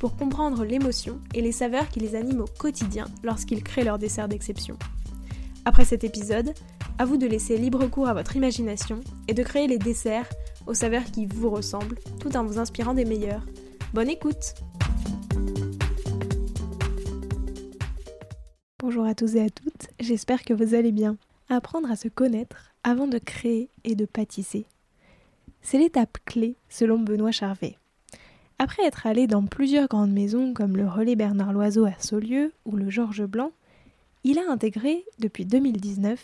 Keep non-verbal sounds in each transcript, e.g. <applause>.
pour comprendre l'émotion et les saveurs qui les animent au quotidien lorsqu'ils créent leur dessert d'exception. Après cet épisode, à vous de laisser libre cours à votre imagination et de créer les desserts aux saveurs qui vous ressemblent tout en vous inspirant des meilleurs. Bonne écoute Bonjour à tous et à toutes, j'espère que vous allez bien. Apprendre à se connaître avant de créer et de pâtisser. C'est l'étape clé selon Benoît Charvet. Après être allé dans plusieurs grandes maisons comme le Relais Bernard Loiseau à Saulieu ou le Georges Blanc, il a intégré, depuis 2019,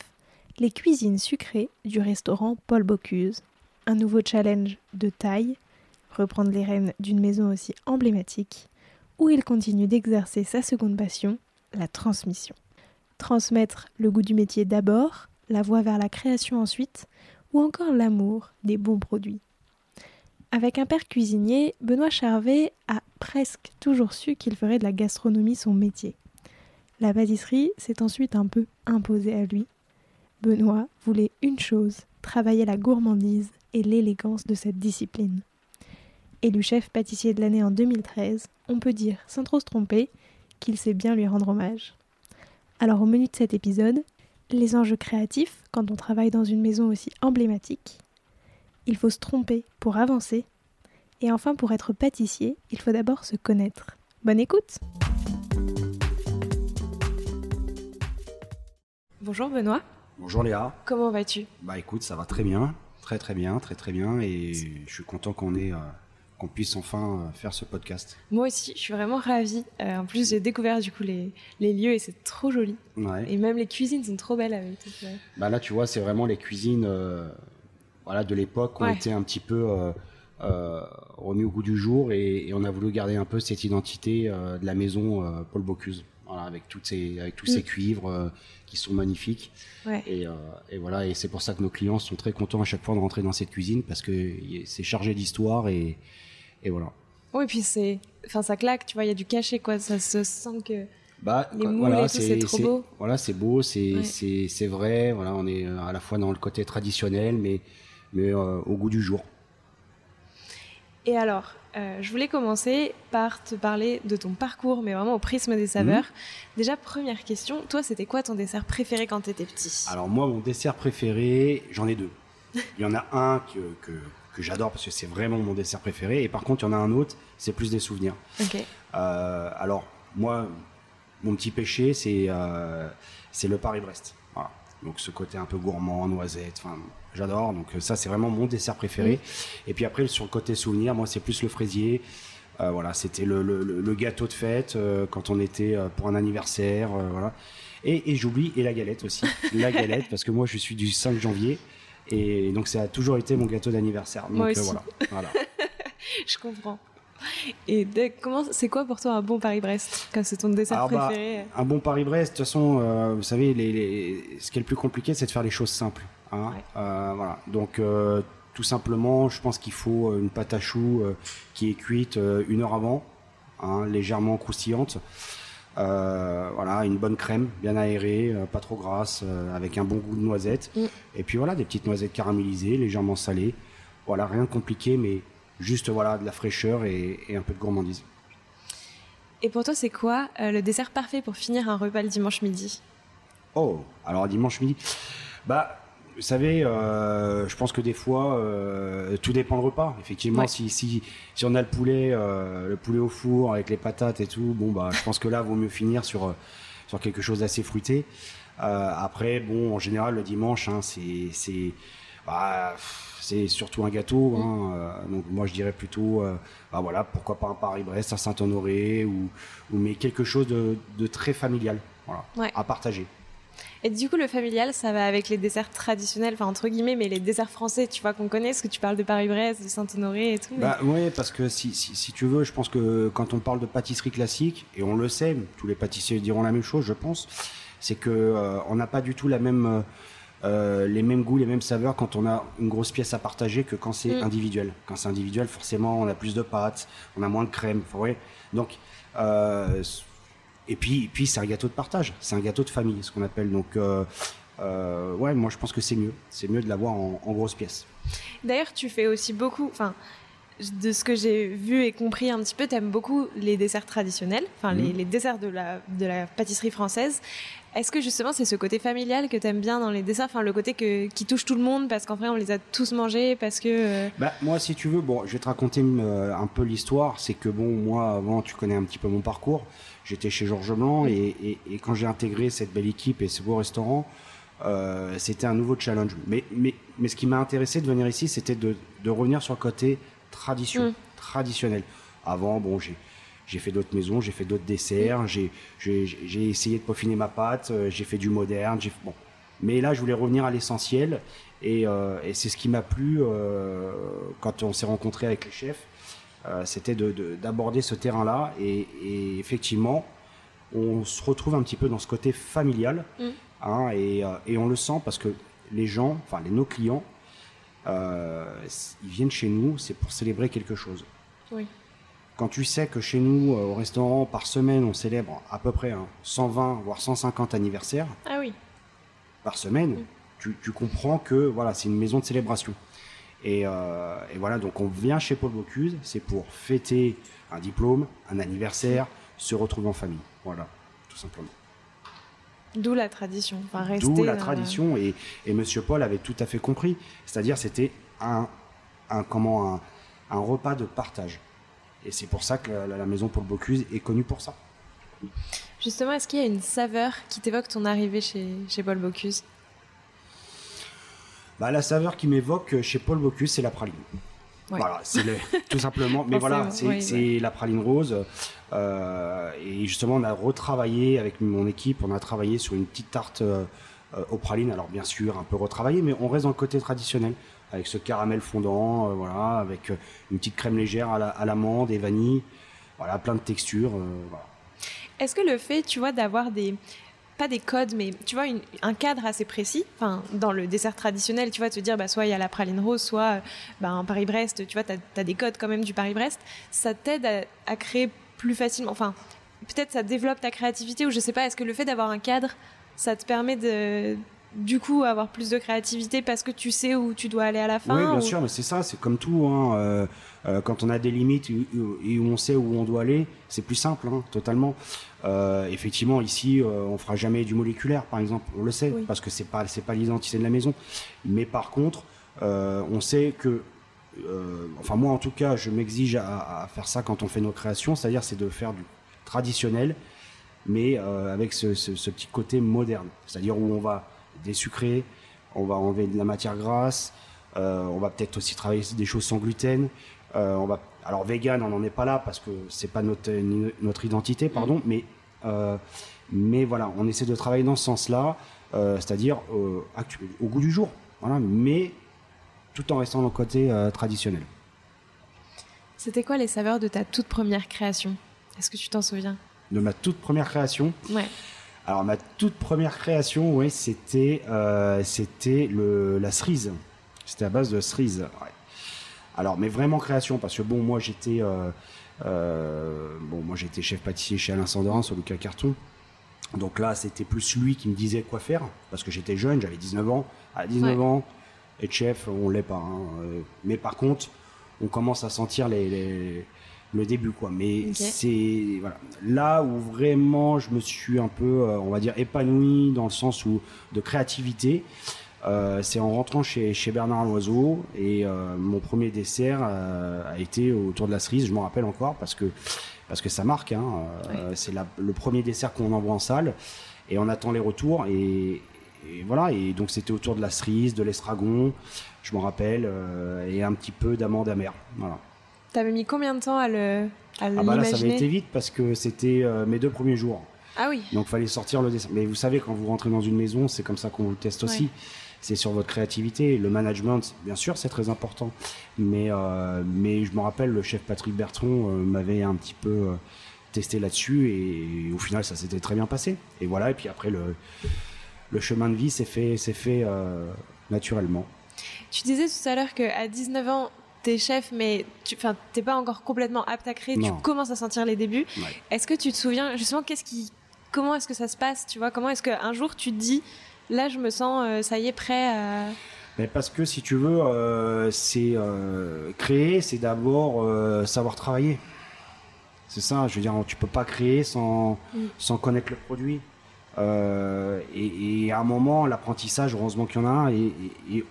les cuisines sucrées du restaurant Paul Bocuse. Un nouveau challenge de taille, reprendre les rênes d'une maison aussi emblématique, où il continue d'exercer sa seconde passion, la transmission. Transmettre le goût du métier d'abord, la voie vers la création ensuite, ou encore l'amour des bons produits. Avec un père cuisinier, Benoît Charvet a presque toujours su qu'il ferait de la gastronomie son métier. La pâtisserie s'est ensuite un peu imposée à lui. Benoît voulait une chose, travailler la gourmandise et l'élégance de cette discipline. Élu chef pâtissier de l'année en 2013, on peut dire, sans trop se tromper, qu'il sait bien lui rendre hommage. Alors au menu de cet épisode, les enjeux créatifs quand on travaille dans une maison aussi emblématique, il faut se tromper pour avancer. Et enfin, pour être pâtissier, il faut d'abord se connaître. Bonne écoute Bonjour Benoît. Bonjour Léa. Comment vas-tu? Bah écoute, ça va très bien, très très bien, très très bien, et je suis content qu'on ait, euh, qu'on puisse enfin euh, faire ce podcast. Moi aussi, je suis vraiment ravie. Euh, en plus, j'ai découvert du coup les, les lieux et c'est trop joli. Ouais. Et même les cuisines sont trop belles avec tout ça. Bah là, tu vois, c'est vraiment les cuisines, euh, voilà, de l'époque, ont Ouais. été un petit peu euh, euh, remis au goût du jour, et, et on a voulu garder un peu cette identité euh, de la maison Paul Bocuse. Voilà, avec toutes ces, avec tous Mm. ces cuivres euh, qui sont magnifiques. Ouais. Et, euh, et voilà, et c'est pour ça que nos clients sont très contents à chaque fois de rentrer dans cette cuisine parce que c'est chargé d'histoire et, et voilà. Oui, et puis c'est. Enfin, ça claque, tu vois, il y a du cachet, quoi. Ça se sent que. Bah, Les moules et tout, c'est trop beau. Voilà, c'est beau, c'est Ouais. vrai. Voilà, on est à la fois dans le côté traditionnel, mais, mais euh, au goût du jour. Et alors, euh, je voulais commencer par te parler de ton parcours, mais vraiment au prisme des saveurs. Déjà, première question, toi, c'était quoi ton dessert préféré quand t'étais petit? Alors moi, mon dessert préféré, j'en ai deux. Il y en a un que, que, que j'adore parce que c'est vraiment mon dessert préféré, et par contre, il y en a un autre, c'est plus des souvenirs. Ok. Euh, alors, moi, mon petit péché, c'est euh, c'est le Paris-Brest. Donc, ce côté un peu gourmand, noisette, enfin, j'adore. Donc, euh, ça, c'est vraiment mon dessert préféré. Et puis après, sur le côté souvenir, moi, c'est plus le fraisier. Euh, voilà, c'était le, le- le- le gâteau de fête euh, quand on était euh, pour un anniversaire. voilà. Et, et j'oublie, et la galette aussi. <laughs> la galette, parce que moi, je suis du 5 janvier. Et donc, ça a toujours été mon gâteau d'anniversaire. Donc, Moi aussi. voilà. voilà. <laughs> Je comprends. <laughs> Et comment, c'est quoi pour toi un bon Paris-Brest Quand c'est ton dessert Alors, bah, préféré? Un bon Paris-Brest, de toute façon, euh, vous savez, les, les- ce qui est le plus compliqué, c'est de faire les choses simples. hein. Ouais. Euh, voilà. Donc, euh, tout simplement, je pense qu'il faut une pâte à choux qui est cuite une heure avant, hein, légèrement croustillante. Euh, voilà, une bonne crème, bien aérée, euh, pas trop grasse, euh, avec un bon goût de noisette. Mm. Et puis voilà, des petites noisettes caramélisées, légèrement salées. Voilà, rien de compliqué, mais juste voilà de la fraîcheur et, et un peu de gourmandise. Et pour toi, c'est quoi euh, le dessert parfait pour finir un repas le dimanche midi? Oh, alors dimanche midi. Bah, vous savez, euh, je pense que des fois, euh, tout dépend le repas. Effectivement, Ouais. si, si, si on a le poulet, euh, le poulet au four avec les patates et tout, bon, bah, je pense que là, vaut mieux finir sur, sur quelque chose d'assez fruité. Après, bon, en général, le dimanche, hein, c'est, c'est, bah, c'est surtout un gâteau. Hein, euh, donc, moi, je dirais plutôt, euh, bah, voilà, pourquoi pas un Paris-Brest, un Saint-Honoré, ou, ou mais quelque chose de, de très familial, voilà, Ouais. à partager. Et du coup, le familial, ça va avec les desserts traditionnels, enfin entre guillemets, mais les desserts français, tu vois, qu'on connaît, parce que tu parles de Paris-Brest, de Saint-Honoré et tout. Bah oui, parce que si, si, tu veux, je pense que quand on parle de pâtisserie classique, et on le sait, tous les pâtissiers diront la même chose, je pense, c'est que euh, on n'a pas du tout la même, euh, euh, les mêmes goûts, les mêmes saveurs quand on a une grosse pièce à partager que quand c'est mm. individuel. Quand c'est individuel, forcément, on a plus de pâtes, on a moins de crème. Ouais. Donc, et puis, puis c'est un gâteau de partage, c'est un gâteau de famille, ce qu'on appelle. Donc, ouais, moi je pense que c'est mieux. C'est mieux de l'avoir en, en grosses pièces. D'ailleurs, tu fais aussi beaucoup. Enfin, de ce que j'ai vu et compris un petit peu, tu aimes beaucoup les desserts traditionnels, enfin les, mhm. desserts de la, de la pâtisserie française. Est-ce que justement c'est ce côté familial que tu aimes bien dans les desserts, enfin le côté que, qui touche tout le monde parce qu'en vrai on les a tous mangés parce que. Euh, bah moi si tu veux, bon je vais te raconter euh, un peu l'histoire. C'est que bon moi avant tu connais un petit peu mon parcours. J'étais chez Georges Blanc et, et, quand j'ai intégré cette belle équipe et ce beau restaurant, euh, c'était un nouveau challenge. Mais, mais, mais ce qui m'a intéressé de venir ici, c'était de, de revenir sur le côté tradition, mm. traditionnelle. Avant, bon, j'ai j'ai fait d'autres maisons, j'ai fait d'autres desserts, mm. j'ai j'ai essayé de peaufiner ma pâte, euh, j'ai fait du moderne, j'ai bon. Mais là, je voulais revenir à l'essentiel et, euh, et c'est ce qui m'a plu euh, quand on s'est rencontré avec les chefs, c'était d'aborder de, ce terrain-là et, et, effectivement, on se retrouve un petit peu dans ce côté familial mm. hein, et, et on le sent parce que les gens, enfin les, nos clients, ils viennent chez nous, c'est pour célébrer quelque chose. Oui. Quand tu sais que chez nous, euh, au restaurant, par semaine, on célèbre à peu près 120 voire 150 anniversaires. Ah oui. Par semaine, tu, tu, comprends que voilà, c'est une maison de célébration. Et, euh, et, voilà, donc on vient chez Paul Bocuse, c'est pour fêter un diplôme, un anniversaire, se retrouver en famille. Voilà, tout simplement. D'où la tradition. Enfin, D'où la tradition. Et, et Monsieur Paul avait tout à fait compris. C'est-à-dire, c'était un, un, comment, un, un, repas de partage. Et c'est pour ça que la, maison Paul Bocuse est connue pour ça. Justement, est-ce qu'il y a une saveur qui t'évoque ton arrivée chez, chez Paul Bocuse? Bah, La saveur qui m'évoque chez Paul Bocuse, c'est la praline. Voilà, c'est <laughs> tout simplement. Mais voilà, c'est la praline rose. Euh, et justement, on a retravaillé avec mon équipe, on a travaillé sur une petite tarte euh, aux pralines. Alors bien sûr, un peu retravaillé, mais on reste dans le côté traditionnel avec ce caramel fondant, euh, voilà, avec une petite crème légère à l'amande et vanille. Voilà, plein de textures. Est-ce que le fait, tu vois, d'avoir des pas des codes, mais tu vois, un cadre assez précis. Enfin, dans le dessert traditionnel, tu vois, te dire, bah, soit il y a la praline rose, soit bah, un Paris-Brest, tu vois, tu as, des codes quand même du Paris-Brest. Ça t'aide à, créer plus facilement. Enfin, peut-être ça développe ta créativité, ou je sais pas, est-ce que le fait d'avoir un cadre, ça te permet de du coup avoir plus de créativité parce que tu sais où tu dois aller à la fin Oui, bien sûr, mais c'est ça, c'est comme tout. Hein, euh, euh, quand on a des limites et où, on sait où on doit aller, c'est plus simple, hein, totalement. Euh, effectivement, ici, on fera jamais du moléculaire, par exemple, on le sait, parce que c'est pas c'est pas l'identité de la maison. Mais par contre, on sait que enfin moi en tout cas, je m'exige à, faire ça quand on fait nos créations, c'est-à-dire c'est de faire du traditionnel, mais avec ce, ce, petit côté moderne, c'est-à-dire où on va des sucrés, on va enlever de la matière grasse, euh, on va peut-être aussi travailler des choses sans gluten. Euh, on va, alors vegan, on n'en est pas là parce que c'est pas notre, notre identité, pardon, mm. mais, euh, mais voilà, on essaie de travailler dans ce sens-là, c'est-à-dire au goût du jour, voilà, mais tout en restant dans le côté traditionnel. C'était quoi les saveurs de ta toute première création? Est-ce que tu t'en souviens? De ma toute première création? Ouais. Alors ma toute première création, oui, c'était euh, c'était le la cerise. C'était à base de cerise. Ouais. Alors mais vraiment création parce que bon moi j'étais euh, euh, bon moi j'étais chef pâtissier chez Alain Sandorin sur Lucas Carton. Donc là c'était plus lui qui me disait quoi faire parce que j'étais jeune, j'avais 19 ans. À 19 ans, être chef on l'est pas. Hein. Mais par contre on commence à sentir les, les le début quoi. Mais c'est voilà. Là où vraiment je me suis un peu euh, on va dire épanoui dans le sens où de créativité euh, c'est en rentrant chez, chez Bernard Loiseau et euh, mon premier dessert a été autour de la cerise. Je m'en rappelle encore parce que parce que ça marque hein, c'est le premier dessert qu'on envoie en salle et on attend les retours et, et voilà et donc c'était autour de la cerise de l'estragon je m'en rappelle et un petit peu d'amande amère voilà T'avais mis combien de temps à le à Ah bah là, ça avait été vite parce que c'était euh, mes deux premiers jours. Ah oui. Donc fallait sortir le dessert. Mais vous savez, quand vous rentrez dans une maison, c'est comme ça qu'on vous teste aussi. C'est sur votre créativité. Le management, bien sûr, c'est très important. Mais, euh, mais je me rappelle, le chef Patrick Bertrand euh, m'avait un petit peu euh, testé là-dessus et, au final, ça s'était très bien passé. Et voilà, et puis après, le, le chemin de vie s'est fait, s'est fait naturellement. Tu disais tout à l'heure qu'à 19 ans, t'es chef, mais tu n'es pas encore complètement apte à créer, tu commences à sentir les débuts. Est-ce que tu te souviens, justement, qu'est-ce qui, comment est-ce que ça se passe Tu vois, comment est-ce qu'un jour tu te dis, là, je me sens, euh, ça y est, prêt à. Mais parce que si tu veux, euh, c'est euh, créer, c'est d'abord savoir travailler. C'est ça, je veux dire, tu peux pas créer sans, mm. sans connaître le produit. Et, à un moment, l'apprentissage, heureusement qu'il y en a un. Et,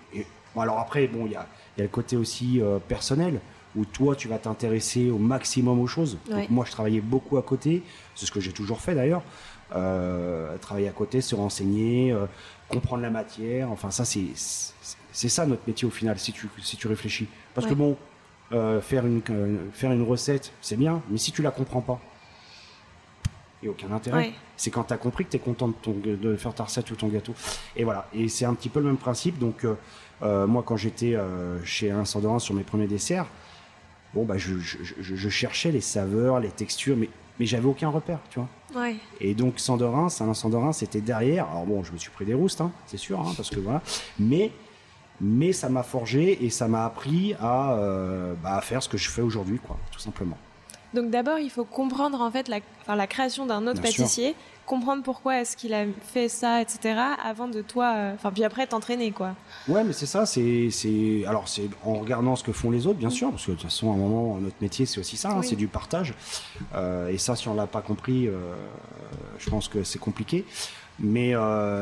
alors après, bon, il y a, y a, le côté aussi personnel où toi, tu vas t'intéresser au maximum aux choses. Donc, moi, je travaillais beaucoup à côté. C'est ce que j'ai toujours fait d'ailleurs. Euh, travailler à côté, se renseigner, euh, comprendre la matière. Enfin, ça, c'est c'est ça notre métier au final, si tu, si tu réfléchis. Parce que bon, euh, faire, une, faire une recette, c'est bien, mais si tu la comprends pas, n'y a aucun intérêt. C'est quand tu as compris que tu es content de, ton, de faire ta recette ou ton gâteau. Et voilà, et c'est un petit peu le même principe. Donc, moi, quand j'étais chez Alain Sandorin sur mes premiers desserts, bon, bah, je, je, je, cherchais les saveurs, les textures, mais mais j'avais aucun repère, tu vois. Ouais. Et donc Sandorin, un Sandorin, c'était derrière. Alors bon, je me suis pris des roustes, hein, c'est sûr, hein, parce que voilà. Mais mais ça m'a forgé et ça m'a appris à, euh, bah, à faire ce que je fais aujourd'hui, quoi, tout simplement. Donc d'abord, il faut comprendre en fait la, enfin, la création d'un autre pâtissier, comprendre pourquoi est-ce qu'il a fait ça, etc. Avant de toi, euh, puis après t'entraîner quoi. Ouais, mais c'est ça, c'est, c'est, alors c'est en regardant ce que font les autres, bien sûr, parce que de toute façon, à un moment, notre métier c'est aussi ça, hein, c'est du partage. Euh, et ça, si on l'a pas compris, euh, je pense que c'est compliqué. Mais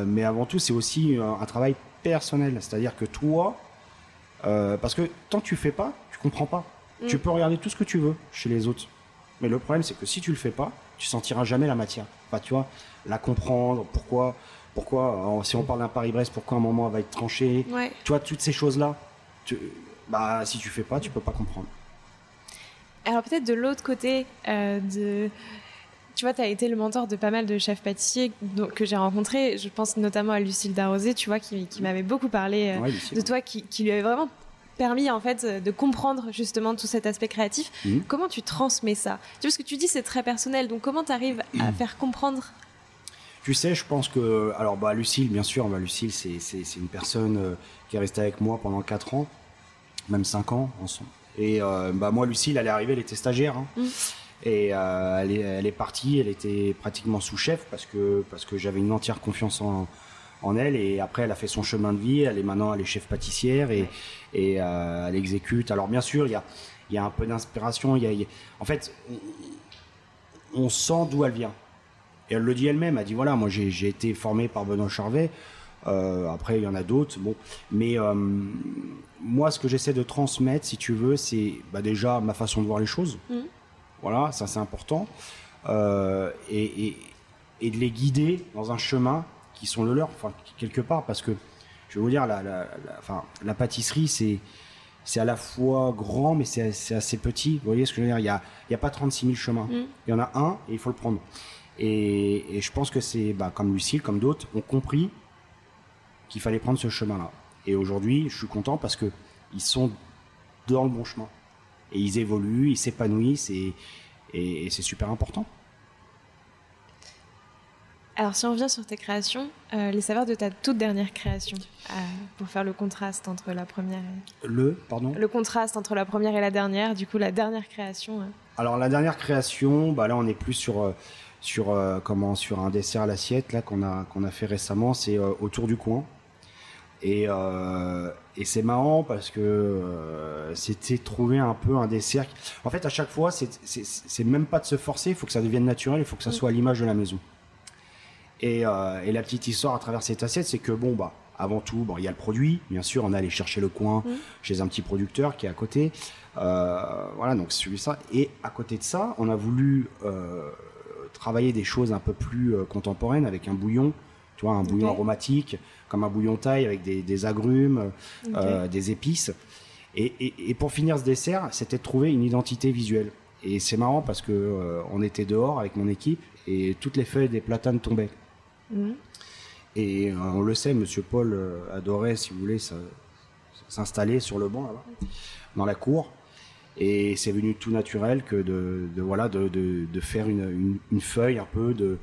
mais avant tout, c'est aussi un travail personnel, c'est-à-dire que toi, parce que tant que tu fais pas, tu comprends pas. Mm. Tu peux regarder tout ce que tu veux chez les autres. Mais le problème, c'est que si tu le fais pas, tu sentiras jamais la matière. Enfin, tu vois, la comprendre, pourquoi, pourquoi, si on parle d'un Paris-Brest, pourquoi un moment elle va être tranché. Tu vois, toutes ces choses-là, tu, bah, si tu fais pas, tu peux pas comprendre. Alors peut-être de l'autre côté, euh, de... tu vois, tu as été le mentor de pas mal de chefs pâtissiers que j'ai rencontrés. Je pense notamment à Lucille Darosé, tu vois, qui, m'avait beaucoup parlé euh, de toi, qui, qui, lui avait vraiment permis en fait de comprendre justement tout cet aspect créatif. Mmh. Comment tu transmets ça? Tu vois, ce que tu dis, c'est très personnel. Donc comment tu arrives à mmh. faire comprendre? Tu sais, je pense que. Alors, bah, Lucille, bien sûr, bah, Lucille, c'est, une personne euh, qui est restée avec moi pendant 4 ans, même 5 ans ensemble. Et euh, bah, moi, Lucille, elle est arrivée, elle était stagiaire. Hein. Mmh. Et euh, elle, est, elle, est, partie, elle était pratiquement sous-chef parce que, parce que j'avais une entière confiance en, en elle. Et après elle a fait son chemin de vie. Elle est maintenant elle est chef pâtissière et, et euh, elle exécute. Alors bien sûr il y a, y a un peu d'inspiration. Il y, a, en fait on, sent d'où elle vient. Et elle le dit elle-même. Elle dit voilà moi j'ai été formé par Benoît Charvet. Euh, après il y en a d'autres. Bon. Mais euh, moi ce que j'essaie de transmettre si tu veux c'est bah, déjà ma façon de voir les choses. Mmh. voilà ça c'est important. Et, et, et de les guider dans un chemin qui sont le leur, enfin, quelque part, parce que je vais vous dire, la, la, enfin, la pâtisserie, c'est c'est à la fois grand, mais c'est assez petit. Vous voyez ce que je veux dire? Il n'y a, a pas 36 000 chemins. Mm. Il y en a un et il faut le prendre. Et, et je pense que c'est, bah, comme Lucille, comme d'autres, ont compris qu'il fallait prendre ce chemin-là. Et aujourd'hui, je suis content parce que ils sont dans le bon chemin. Et ils évoluent, ils s'épanouissent et, et c'est super important. Alors, si on revient sur tes créations, euh, les saveurs de ta toute dernière création, euh, pour faire le contraste entre la première et... Le, pardon Le contraste entre la première et la dernière, du coup, la dernière création. Euh. Alors, la dernière création, bah là, on est plus sur, sur, comment, sur un dessert à l'assiette là qu'on a, qu'on a fait récemment, c'est autour du coin. Et, et c'est marrant parce que c'était trouver un peu un dessert. En fait, à chaque fois, c'est même pas de se forcer, il faut que ça devienne naturel, il faut que ça mm. soit à l'image de la maison. Euh, et, la petite histoire à travers cette assiette, c'est que bon, bah, avant tout, bon, il y a le produit. Bien sûr, on est allé chercher le coin mmh. chez un petit producteur qui est à côté. Euh, voilà, donc c'est ça. Et à côté de ça, on a voulu euh, travailler des choses un peu plus contemporaines avec un bouillon, tu vois, un bouillon aromatique, comme un bouillon taille avec des, agrumes, des épices. Et, et, pour finir ce dessert, c'était de trouver une identité visuelle. Et c'est marrant parce que on était dehors avec mon équipe et toutes les feuilles des platanes tombaient. Et euh, on le sait, Monsieur Paul euh, adorait, si vous voulez, s'installer sur le banc là-bas, dans la cour. Et c'est venu tout naturel que de, voilà de, faire une, feuille un peu de,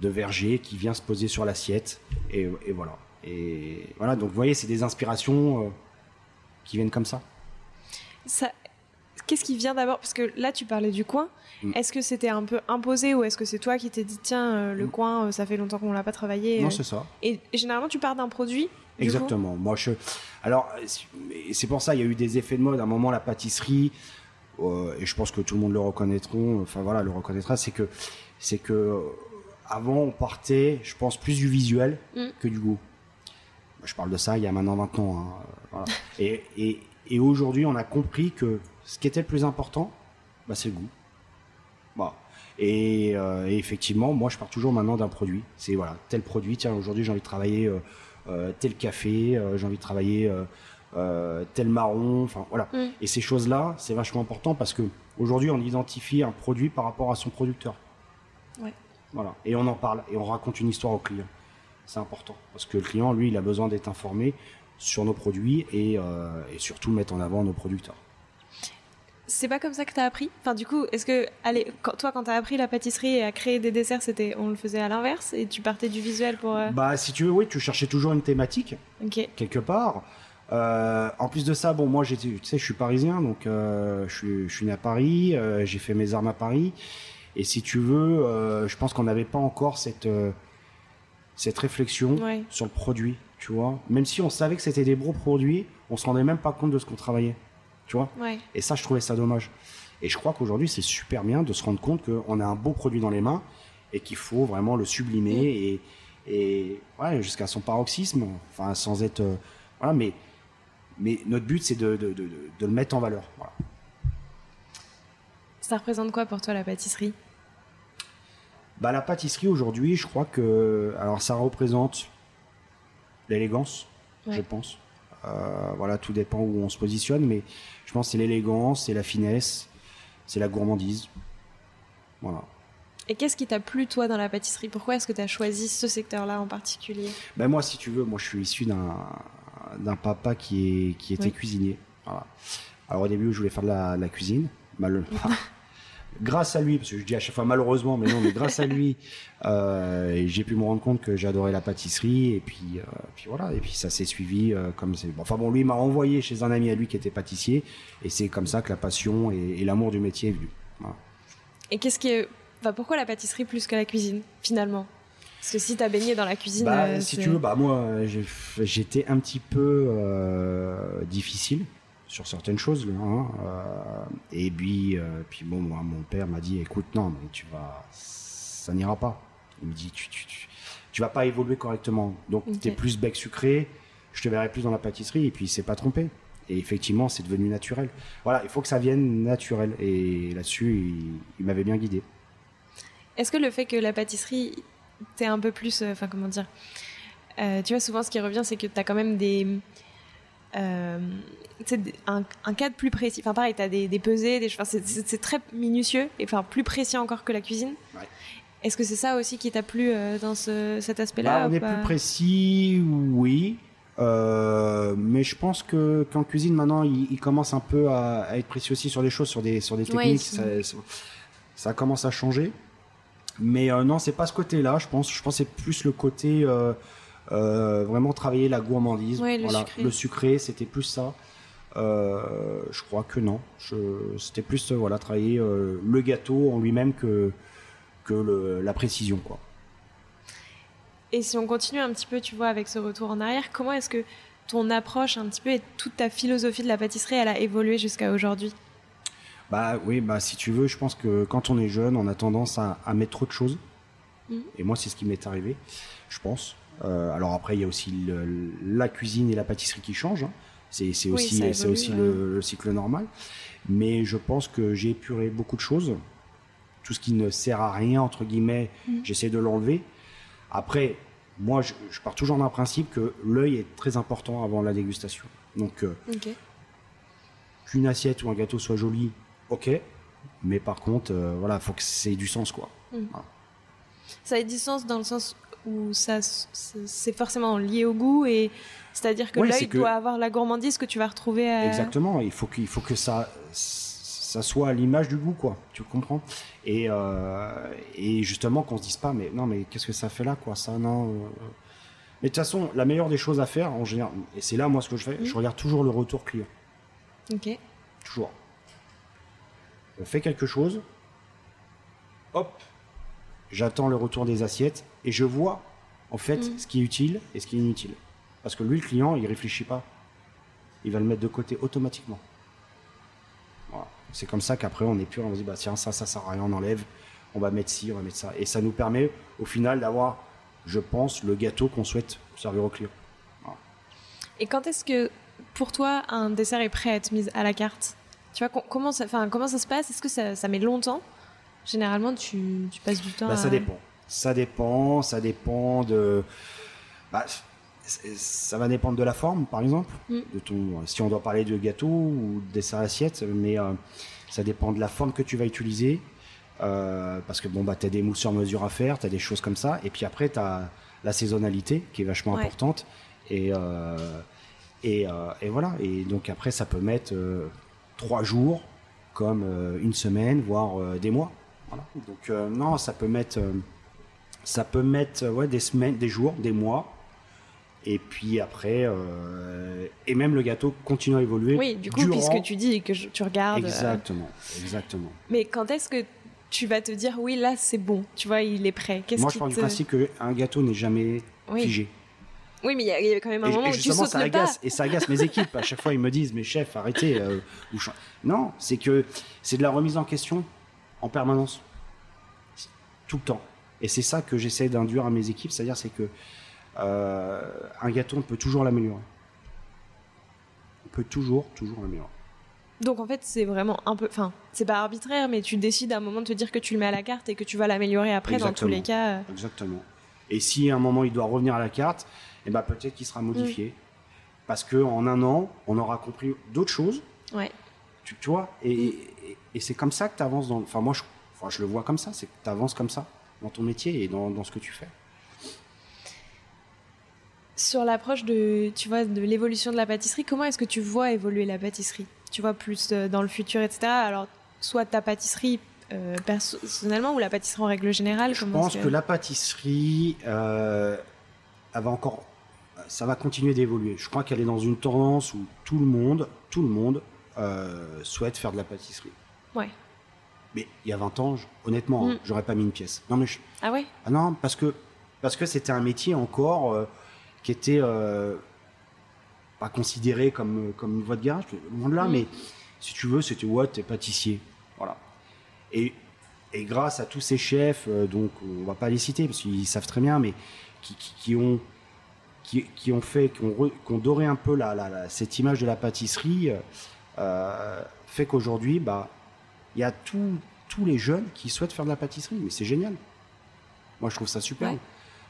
verger qui vient se poser sur l'assiette. Et, voilà. Et voilà. Donc vous voyez, c'est des inspirations euh, qui viennent comme. Ça... Qu'est-ce qui vient d'abord? Parce que là, tu parlais du coin. Mm. Est-ce que c'était un peu imposé ou est-ce que c'est toi qui t'es dit tiens, euh, le Mm. coin, euh, ça fait longtemps qu'on l'a pas travaillé Non, euh, c'est ça. et, généralement, tu pars d'un produit Exactement. Moi, je. Alors, c'est- pour ça, il y a eu des effets de mode. À un moment, la pâtisserie, euh, et je pense que tout le monde le reconnaîtront. Enfin voilà, le reconnaîtra. C'est que, c'est que avant, on partait, je pense, plus du visuel Mm. que du goût. Je parle de ça il y a maintenant 20 ans. hein, voilà. Et, et, et aujourd'hui, on a compris que ce qui était le plus important, bah, c'est le goût. Voilà. Et, euh, et effectivement, moi, je pars toujours maintenant d'un produit. C'est voilà, tel produit. Tiens, aujourd'hui, j'ai envie de travailler euh, euh, tel café. j'ai envie de travailler tel marron. Enfin, voilà. Mm. Et ces choses-là, c'est vachement important parce que aujourd'hui, on identifie un produit par rapport à son producteur. Ouais. Voilà. Et on en parle et on raconte une histoire au client. C'est important parce que le client, lui, il a besoin d'être informé sur nos produits et, et surtout mettre en avant nos producteurs. C'est pas comme ça que t'as appris? Enfin, du coup, est-ce que, allez, quand, toi, quand t'as appris la pâtisserie et à créer des desserts, c'était, on le faisait à l'inverse et tu partais du visuel pour. euh, Bah, si tu veux, oui, tu cherchais toujours une thématique. Quelque part. Euh, en plus de ça, bon, moi, tu sais, je suis parisien, donc euh, je, suis, je suis né à Paris, j'ai fait mes armes à Paris. Et si tu veux, je pense qu'on n'avait pas encore cette, cette réflexion Ouais. sur le produit, tu vois. Même si on savait que c'était des gros produits, on se rendait même pas compte de ce qu'on travaillait, tu vois. Ouais. Et ça, je trouvais ça dommage. Et je crois qu'aujourd'hui, c'est super bien de se rendre compte qu'on a un beau produit dans les mains et qu'il faut vraiment le sublimer et, et ouais, jusqu'à son paroxysme, enfin, sans être. euh, voilà, mais, mais notre but, c'est de, de, de, de- de le mettre en valeur. Voilà. Ça représente quoi pour toi la pâtisserie? Bah, la pâtisserie aujourd'hui, je crois que. Alors, ça représente l'élégance, Ouais. je pense. Euh, voilà, tout dépend où on se positionne, mais je pense que c'est l'élégance, c'est la finesse, c'est la gourmandise. Voilà. Et qu'est-ce qui t'a plu toi dans la pâtisserie? Pourquoi est-ce que t'as choisi ce secteur-là en particulier? Ben moi, si tu veux, moi je suis issu d'un d'un papa qui est qui était Oui. cuisinier. Voilà. Alors au début, je voulais faire de la, de la cuisine. Mal... <laughs> grâce à lui, parce que je dis à chaque fois malheureusement, mais non, mais grâce à lui, <laughs> euh, j'ai pu me rendre compte que j'adorais la pâtisserie et puis euh, puis voilà et puis ça s'est suivi euh, comme c'est. Bon, enfin bon, lui m'a envoyé chez un ami à lui qui était pâtissier et c'est comme ça que la passion et, et l'amour du métier est venu. Voilà. Et qu'est-ce qui est... enfin, pourquoi la pâtisserie plus que la cuisine finalement? Parce que si t'as baigné dans la cuisine, Bah, si tu veux, bah moi, j'étais un petit peu difficile sur certaines choses. hein, euh, et puis, euh, puis bon, moi, mon père m'a dit, écoute, non, mais tu vas, ça n'ira pas. Il me dit, tu, tu, tu, tu vas pas évoluer correctement. Donc, Ok. tu es plus bec sucré. Je te verrai plus dans la pâtisserie. Et puis, il s'est pas trompé. Et effectivement, c'est devenu naturel. Voilà, il faut que ça vienne naturel. Et là-dessus, il, il m'avait bien guidé. Est-ce que le fait que la pâtisserie, t'es un peu plus, euh, enfin comment dire, tu vois souvent ce qui revient, c'est que t'as quand même des, euh, tu un, un cadre plus précis. Enfin pareil, t'as des, des pesées, des, enfin c'est- très minutieux et enfin plus précis encore que la cuisine. Ouais. Est-ce que c'est ça aussi qui t'a plu euh, dans ce, cet aspect-là Bah, on est plus précis, oui. Euh, mais je pense que qu'en cuisine maintenant, il, il commence un peu à, à être précis aussi sur des choses, sur des sur des techniques. ça, ça- commence à changer. Mais euh, non, c'est pas ce côté-là. Je pense, je pense que c'est plus le côté euh, vraiment travailler la gourmandise. Ouais, le voilà, sucré. le sucré, c'était plus ça. Euh, je crois que non. Je- C'était plus euh, voilà travailler euh, le gâteau en lui-même que que le- la précision quoi. Et si on continue un petit peu, tu vois, avec ce retour en arrière, comment est-ce que ton approche un petit peu et toute ta philosophie de la pâtisserie, elle a évolué jusqu'à aujourd'hui? Bah oui, bah si tu veux, je pense que quand on est jeune, on a tendance à, à mettre trop de choses. Mhm. Et moi, c'est ce qui m'est arrivé, je pense. Euh, alors après, il y a aussi le- la cuisine et la pâtisserie qui changent. hein. C'est c'est Oui, aussi, c'est ouais. le, le cycle normal. Mais je pense que j'ai épuré beaucoup de choses. Tout ce qui ne sert à rien, entre guillemets, Mhm. j'essaie de l'enlever. Après, moi, je, je pars toujours d'un principe que l'œil est très important avant la dégustation. Donc, euh, qu'une assiette ou un gâteau soit joli, ok. Mais par contre, euh, voilà, faut que ait du sens, quoi. Mm. Ça a du sens dans le sens où ça, c'est forcément lié au goût et c'est-à-dire que l'œil doit avoir la gourmandise que tu vas retrouver. À... Exactement. Il faut qu'il faut que ça ça soit à l'image du goût, quoi. Tu comprends? Et, euh, et justement qu'on se dise pas, mais non, mais qu'est-ce que ça fait là, quoi Ça, non. Euh. Mais de toute façon, la meilleure des choses à faire, en général, et c'est là moi ce que je fais, je regarde toujours le retour client. Ok. Toujours. On fait quelque chose, hop, j'attends le retour des assiettes et je vois en fait mm. ce qui est utile et ce qui est inutile. Parce que lui, le client, il réfléchit pas. Il va le mettre de côté automatiquement. C'est comme ça qu'après, on est pur, on se dit, bah tiens, ça, ça sert à rien, on enlève, on va mettre ci, on va mettre ça. Et ça nous permet, au final, d'avoir, je pense, le gâteau qu'on souhaite servir au client. Et quand est-ce que, pour toi, un dessert est prêt à être mis à la carte? Tu vois, comment ça, comment ça se passe? Est-ce que ça, met longtemps? Généralement, tu, passes du temps bah, Ça dépend. Ça dépend, ça dépend de... Bah, ça va dépendre de la forme, par exemple. Mm. De ton, si on doit parler de gâteau ou de dessert assiette, mais euh, ça dépend de la forme que tu vas utiliser. Euh, parce que bon, bah, tu as des mousses sur mesure à faire, tu as des choses comme ça. Et puis après, tu as la saisonnalité qui est vachement importante. Et, euh, et, et, voilà. Et donc après, ça peut mettre trois jours, comme une semaine, voire des mois. Voilà. Donc non, ça peut mettre, ça peut mettre ouais, des semaines, des jours, des mois. Et puis après, euh, et même le gâteau continue à évoluer. Oui, du coup, puisque tu dis que tu regardes. Euh, exactement, exactement. Mais quand est-ce que tu vas te dire, oui, là, c'est bon, tu vois, il est prêt? Moi, je pars du principe qu'un gâteau n'est jamais figé. Oui, mais il y, a quand même un moment où tu sautes ça le agace, Et ça agace mes <laughs> équipes. À chaque fois, ils me disent, mais chef, arrêtez. Euh, non, c'est que c'est de la remise en question en permanence. Tout le temps. Et c'est ça que j'essaie d'induire à mes équipes, c'est-à-dire c'est que euh, un gâteau, on peut toujours l'améliorer. On peut toujours, toujours l'améliorer. Donc en fait, c'est vraiment un peu, enfin, c'est pas arbitraire, mais tu décides à un moment de te dire que tu le mets à la carte et que tu vas l'améliorer après dans tous les cas. Euh. Exactement. Et si à un moment il doit revenir à la carte, eh ben peut-être qu'il sera modifié. Parce que en un an, on aura compris d'autres choses. Ouais. Tu, vois, et, et, c'est comme ça que tu avances dans. Enfin, moi, je, je le vois comme ça, c'est que tu avances comme ça dans ton métier et dans, dans ce que tu fais sur l'approche de, tu vois, de l'évolution de la pâtisserie, comment est-ce que tu vois évoluer la pâtisserie? Tu vois plus euh, dans le futur, etc. Alors, soit ta pâtisserie euh, personnellement ou la pâtisserie en règle générale Je pense que... la pâtisserie, euh, va encore, ça va continuer d'évoluer. Je crois qu'elle est dans une tendance où tout le monde, tout le monde souhaite faire de la pâtisserie. Ouais. Mais il y a 20 ans, honnêtement, mm. j'aurais pas mis une pièce. Non mais ah ouais? Ah non parce que parce que c'était un métier encore qui était euh, pas considéré comme, comme une voie de garage, loin de là, mm. mais si tu veux, c'était ouais, t'es pâtissier. Voilà. Et, et, grâce à tous ces chefs, euh, donc on va pas les citer parce qu'ils savent très bien, mais qui, qui, ont qui, qui, ont fait, qui ont, qui ont doré un peu la, la, cette image de la pâtisserie, euh, fait qu'aujourd'hui, bah, il y a tous les jeunes qui souhaitent faire de la pâtisserie, mais c'est génial. Moi, je trouve ça super.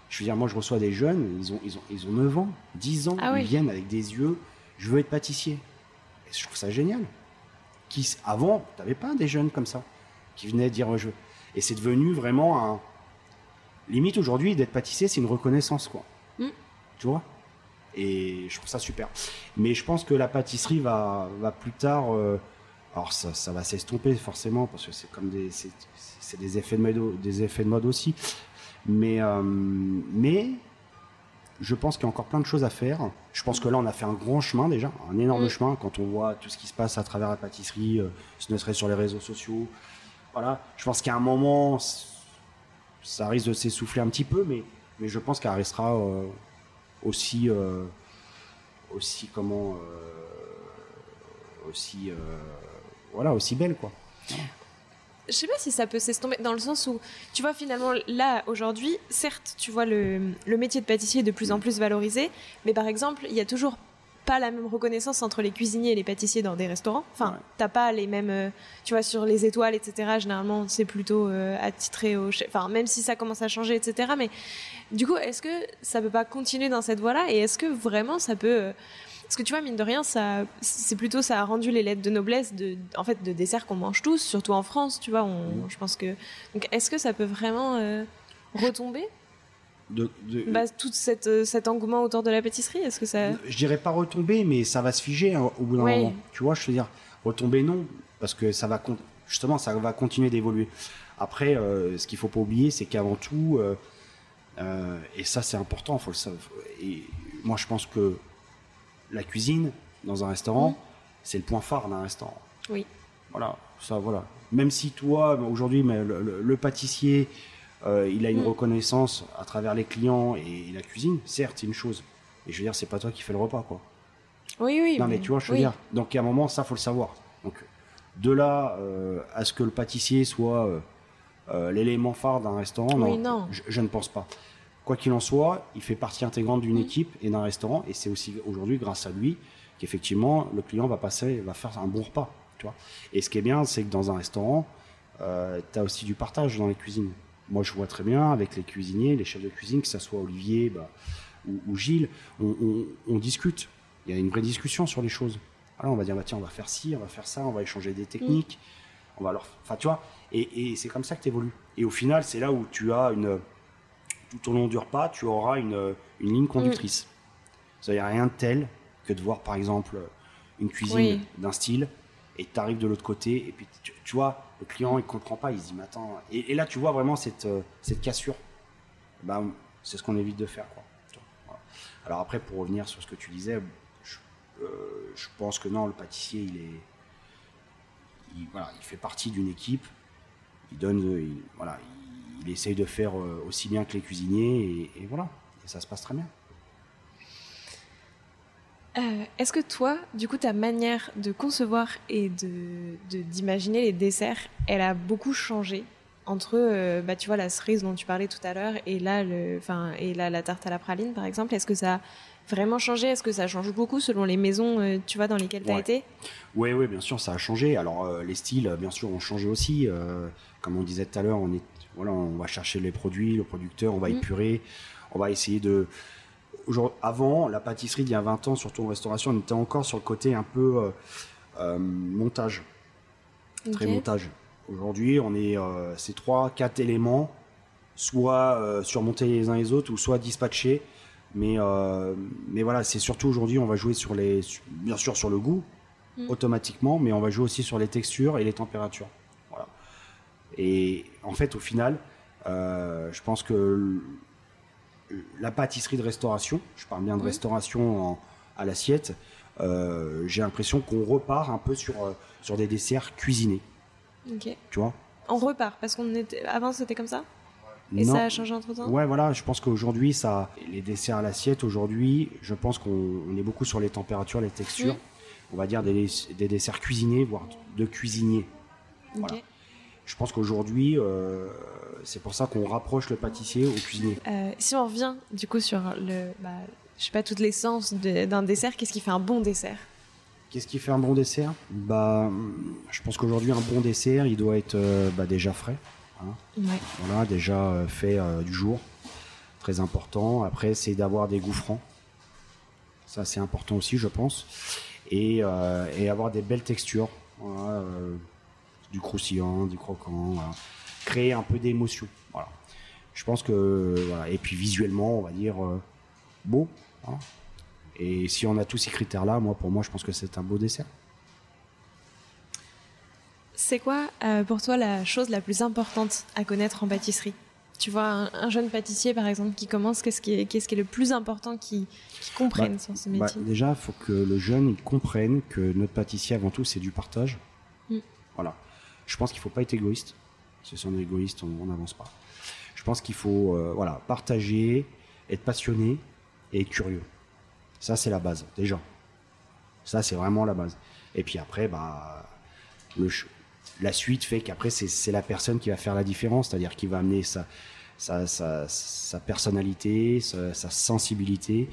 Je veux dire, moi, je reçois des jeunes, ils ont, ils ont, ils ont 9 ans, 10 ans, ah ils viennent avec des yeux, je veux être pâtissier. Et je trouve ça génial. Qui, avant, tu n'avais pas des jeunes comme ça, qui venaient dire je veux. Et c'est devenu vraiment un. Limite aujourd'hui, d'être pâtissier, c'est une reconnaissance, quoi. Mm. Tu vois? Et je trouve ça super. Mais je pense que la pâtisserie va, va plus tard. Euh, alors ça, ça va s'estomper forcément parce que c'est comme des c'est des effets de mode des effets de mode aussi mais, euh, mais je pense qu'il y a encore plein de choses à faire. Je pense que là, on a fait un grand chemin déjà, un énorme mm. chemin quand on voit tout ce qui se passe à travers la pâtisserie, euh, ce ne serait sur les réseaux sociaux. Voilà. Je pense qu'à un moment, ça risque de s'essouffler un petit peu, mais, mais je pense qu'elle restera euh, aussi, aussi comment, aussi, voilà, aussi belle quoi je sais pas si ça peut s'estomper dans le sens où, tu vois, finalement, là, aujourd'hui, certes, tu vois, le, le, métier de pâtissier est de plus en plus valorisé, mais par exemple, il y a toujours pas la même reconnaissance entre les cuisiniers et les pâtissiers dans des restaurants. Enfin, t'as pas les mêmes, euh, tu vois, sur les étoiles, etc. Généralement, c'est plutôt euh, attitré au chef. Enfin, même si ça commence à changer, etc. Mais du coup, est-ce que ça peut pas continuer dans cette voie-là Et est-ce que vraiment ça peut... Euh, Parce que tu vois, mine de rien, ça, c'est plutôt ça a rendu les lettres de noblesse de, en fait, de desserts qu'on mange tous, surtout en France, tu vois. On. Je pense que. Donc, est-ce que ça peut vraiment euh, retomber? De, de- bah, tout cette, euh, cet engouement autour de la pâtisserie Est-ce que ça. Je dirais pas retomber, mais ça va se figer hein, au bout d'un Ouais. moment. Tu vois, je veux dire, retomber non, parce que ça va justement, ça va continuer d'évoluer. Après, euh, ce qu'il faut pas oublier, c'est qu'avant tout, euh, euh, et ça c'est important, faut le savoir. Et moi, je pense que la cuisine dans un restaurant, c'est le point phare d'un restaurant. Oui. Voilà, ça, voilà. Même si toi, aujourd'hui, le, le- le pâtissier, euh, il a une Mm. reconnaissance à travers les clients et la cuisine, certes, c'est une chose. Et je veux dire, c'est pas toi qui fais le repas, quoi. Oui, oui. non, mais tu vois, je veux oui. dire. Donc, à un moment, ça, faut le savoir. Donc, de là euh, à ce que le pâtissier soit euh, euh, l'élément phare d'un restaurant, Oui, non, non. Je, je ne pense pas. Quoi qu'il en soit, il fait partie intégrante d'une Mm. équipe et d'un restaurant, et c'est aussi aujourd'hui grâce à lui qu'effectivement le client va passer, va faire un bon repas. Tu vois. Et ce qui est bien, c'est que dans un restaurant, tu as aussi du partage dans les cuisines. Moi, je vois très bien avec les cuisiniers, les chefs de cuisine, que ce soit Olivier bah, ou, ou Gilles, on, on- on discute. Il y a une vraie discussion sur les choses. Alors, on va dire, bah, tiens, on va faire ci, on va faire ça, on va échanger des techniques. On va leur... Enfin, tu vois, et, et c'est comme ça que tu évolues. Et au final, c'est là où tu as une. Tout au long du repas, tu auras une, une ligne conductrice. Il n'y a rien de tel que de voir, par exemple, une cuisine Oui. d'un style, et tu arrives de l'autre côté, et puis tu, tu vois, le client, il comprend pas, il se dit, mais attends. Et, et là, tu vois vraiment cette, euh, cette cassure. Ben, c'est ce qu'on évite de faire. Quoi. Voilà. Alors après, pour revenir sur ce que tu disais, je, euh, je pense que non, le pâtissier, il est. Il, voilà, il fait partie d'une équipe. Il donne. euh, il- voilà, il, il essaye de faire euh, aussi bien que les cuisiniers, et, et voilà. Et ça se passe très bien. Euh, Est-ce que toi, du coup, ta manière de concevoir et de de- d'imaginer les desserts, elle a beaucoup changé entre, euh, bah, tu vois, la cerise dont tu parlais tout à l'heure et là, le, enfin, et là, la tarte à la praline, par exemple? Est-ce que ça a vraiment changé? Est-ce que ça change beaucoup selon les maisons, euh, tu vois, dans lesquelles tu as Ouais. été? Oui, oui, bien sûr, ça a changé. Alors, les styles, bien sûr, ont changé aussi. Comme on disait tout à l'heure, on, est, voilà, on va chercher les produits, le producteur, on va Mhm. épurer, on va essayer de. Avant, la pâtisserie d'il y a 20 ans, surtout en restauration, on était encore sur le côté un peu euh, euh, montage, très montage. Aujourd'hui, on est euh, ces trois, quatre éléments, soit euh, surmontés les uns les autres, ou soit dispatchés. Mais, mais voilà, c'est surtout aujourd'hui, on va jouer sur les, bien sûr sur le goût, Mm. automatiquement, mais on va jouer aussi sur les textures et les températures. Et en fait, au final, euh, je pense que la pâtisserie de restauration, je parle bien de Mhm. restauration en- à l'assiette, euh, j'ai l'impression qu'on repart un peu sur, euh, sur des desserts cuisinés, Ok. tu vois? On repart parce qu'on était avant c'était comme ça? Et Non. ça a changé entre temps? Ouais, voilà, je pense qu'aujourd'hui, ça, les desserts à l'assiette, aujourd'hui, je pense qu'on on est beaucoup sur les températures, les textures. Mhm. On va dire des, des desserts cuisinés, voire de cuisiniers. Ok. Voilà. Je pense qu'aujourd'hui, euh, c'est pour ça qu'on rapproche le pâtissier au cuisinier. Euh, si on revient du coup sur le, bah, je sais pas toute l'essence d'un dessert, qu'est-ce qui fait un bon dessert? Qu'est-ce qui fait un bon dessert? Bah, je pense qu'aujourd'hui, un bon dessert, il doit être euh, bah, déjà frais. hein. Ouais. Voilà, déjà fait du jour. Très important. Après, c'est d'avoir des goûts francs. Ça, c'est important aussi, je pense. Et, et avoir des belles textures. Voilà, du croustillant, du croquant. voilà. Créer un peu d'émotion. Voilà. Je pense que. Voilà. Et puis visuellement, on va dire euh, beau. hein. Et si on a tous ces critères-là, moi, pour moi, je pense que c'est un beau dessert. C'est quoi euh, pour toi la chose la plus importante à connaître en pâtisserie? Tu vois, un, un jeune pâtissier par exemple qui commence, qu'est-ce qui qui est le plus important qu'il comprenne sur ce Bah, métier déjà, il faut que le jeune il comprenne que notre pâtissier, avant tout, c'est du partage. Mm. Voilà. Je pense qu'il faut pas être égoïste. Si on est égoïste, on n'avance pas. Je pense qu'il faut euh, voilà, partager, être passionné et être curieux. Ça, c'est la base, déjà. Ça, c'est vraiment la base. Et puis après, bah, le la suite fait qu'après, c'est la personne qui va faire la différence, c'est-à-dire qui va amener sa, sa, sa, sa personnalité, sa sensibilité.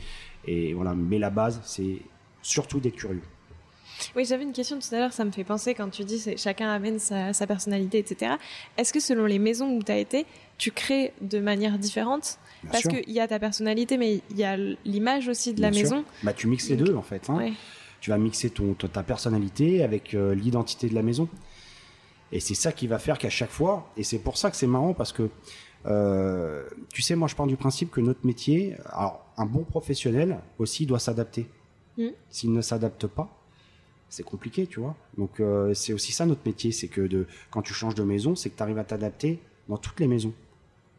Et voilà. Mais la base, c'est surtout d'être curieux. Oui, j'avais une question tout à l'heure, ça me fait penser quand tu dis chacun amène sa, personnalité, etc. Est-ce que selon les maisons où tu as été, tu crées de manière différente? Parce qu'il y a ta personnalité, mais il y a l'image aussi de la maison. Bah, tu mixes les deux en fait. Hein. Tu vas mixer ton, ta personnalité avec euh, l'identité de la maison. Et c'est ça qui va faire qu'à chaque fois, et c'est pour ça que c'est marrant parce que euh, tu sais, moi je pars du principe que notre métier, alors un bon professionnel aussi doit s'adapter. Mm. S'il ne s'adapte pas, c'est compliqué, tu vois. Donc euh, c'est aussi ça notre métier, c'est que de, quand tu changes de maison, c'est que tu arrives à t'adapter dans toutes les maisons.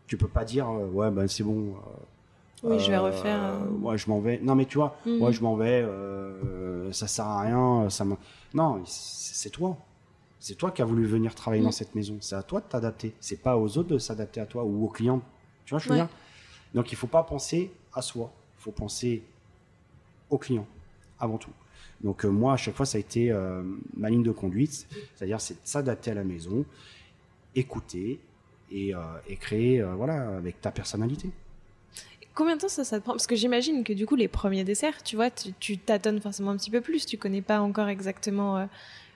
Tu peux pas dire euh, ouais ben c'est bon. oui, je vais refaire. Ouais, je m'en vais. Non mais tu vois, mm. je m'en vais. ça sert à rien. Ça non, c'est toi. C'est toi qui as voulu venir travailler dans mm. cette maison. C'est à toi de t'adapter. C'est pas aux autres de s'adapter à toi ou aux clients. Tu vois, je veux dire? Donc il faut pas penser à soi. Il faut penser aux clients avant tout. Donc euh, moi, à chaque fois, ça a été euh, ma ligne de conduite. C'est-à-dire, c'est s'adapter à la maison, écouter et, euh, créer, voilà, avec ta personnalité. Combien de temps ça, ça te prend? Parce que j'imagine que du coup, les premiers desserts, tu vois, tu, tu tâtonnes forcément un petit peu plus. Tu connais pas encore exactement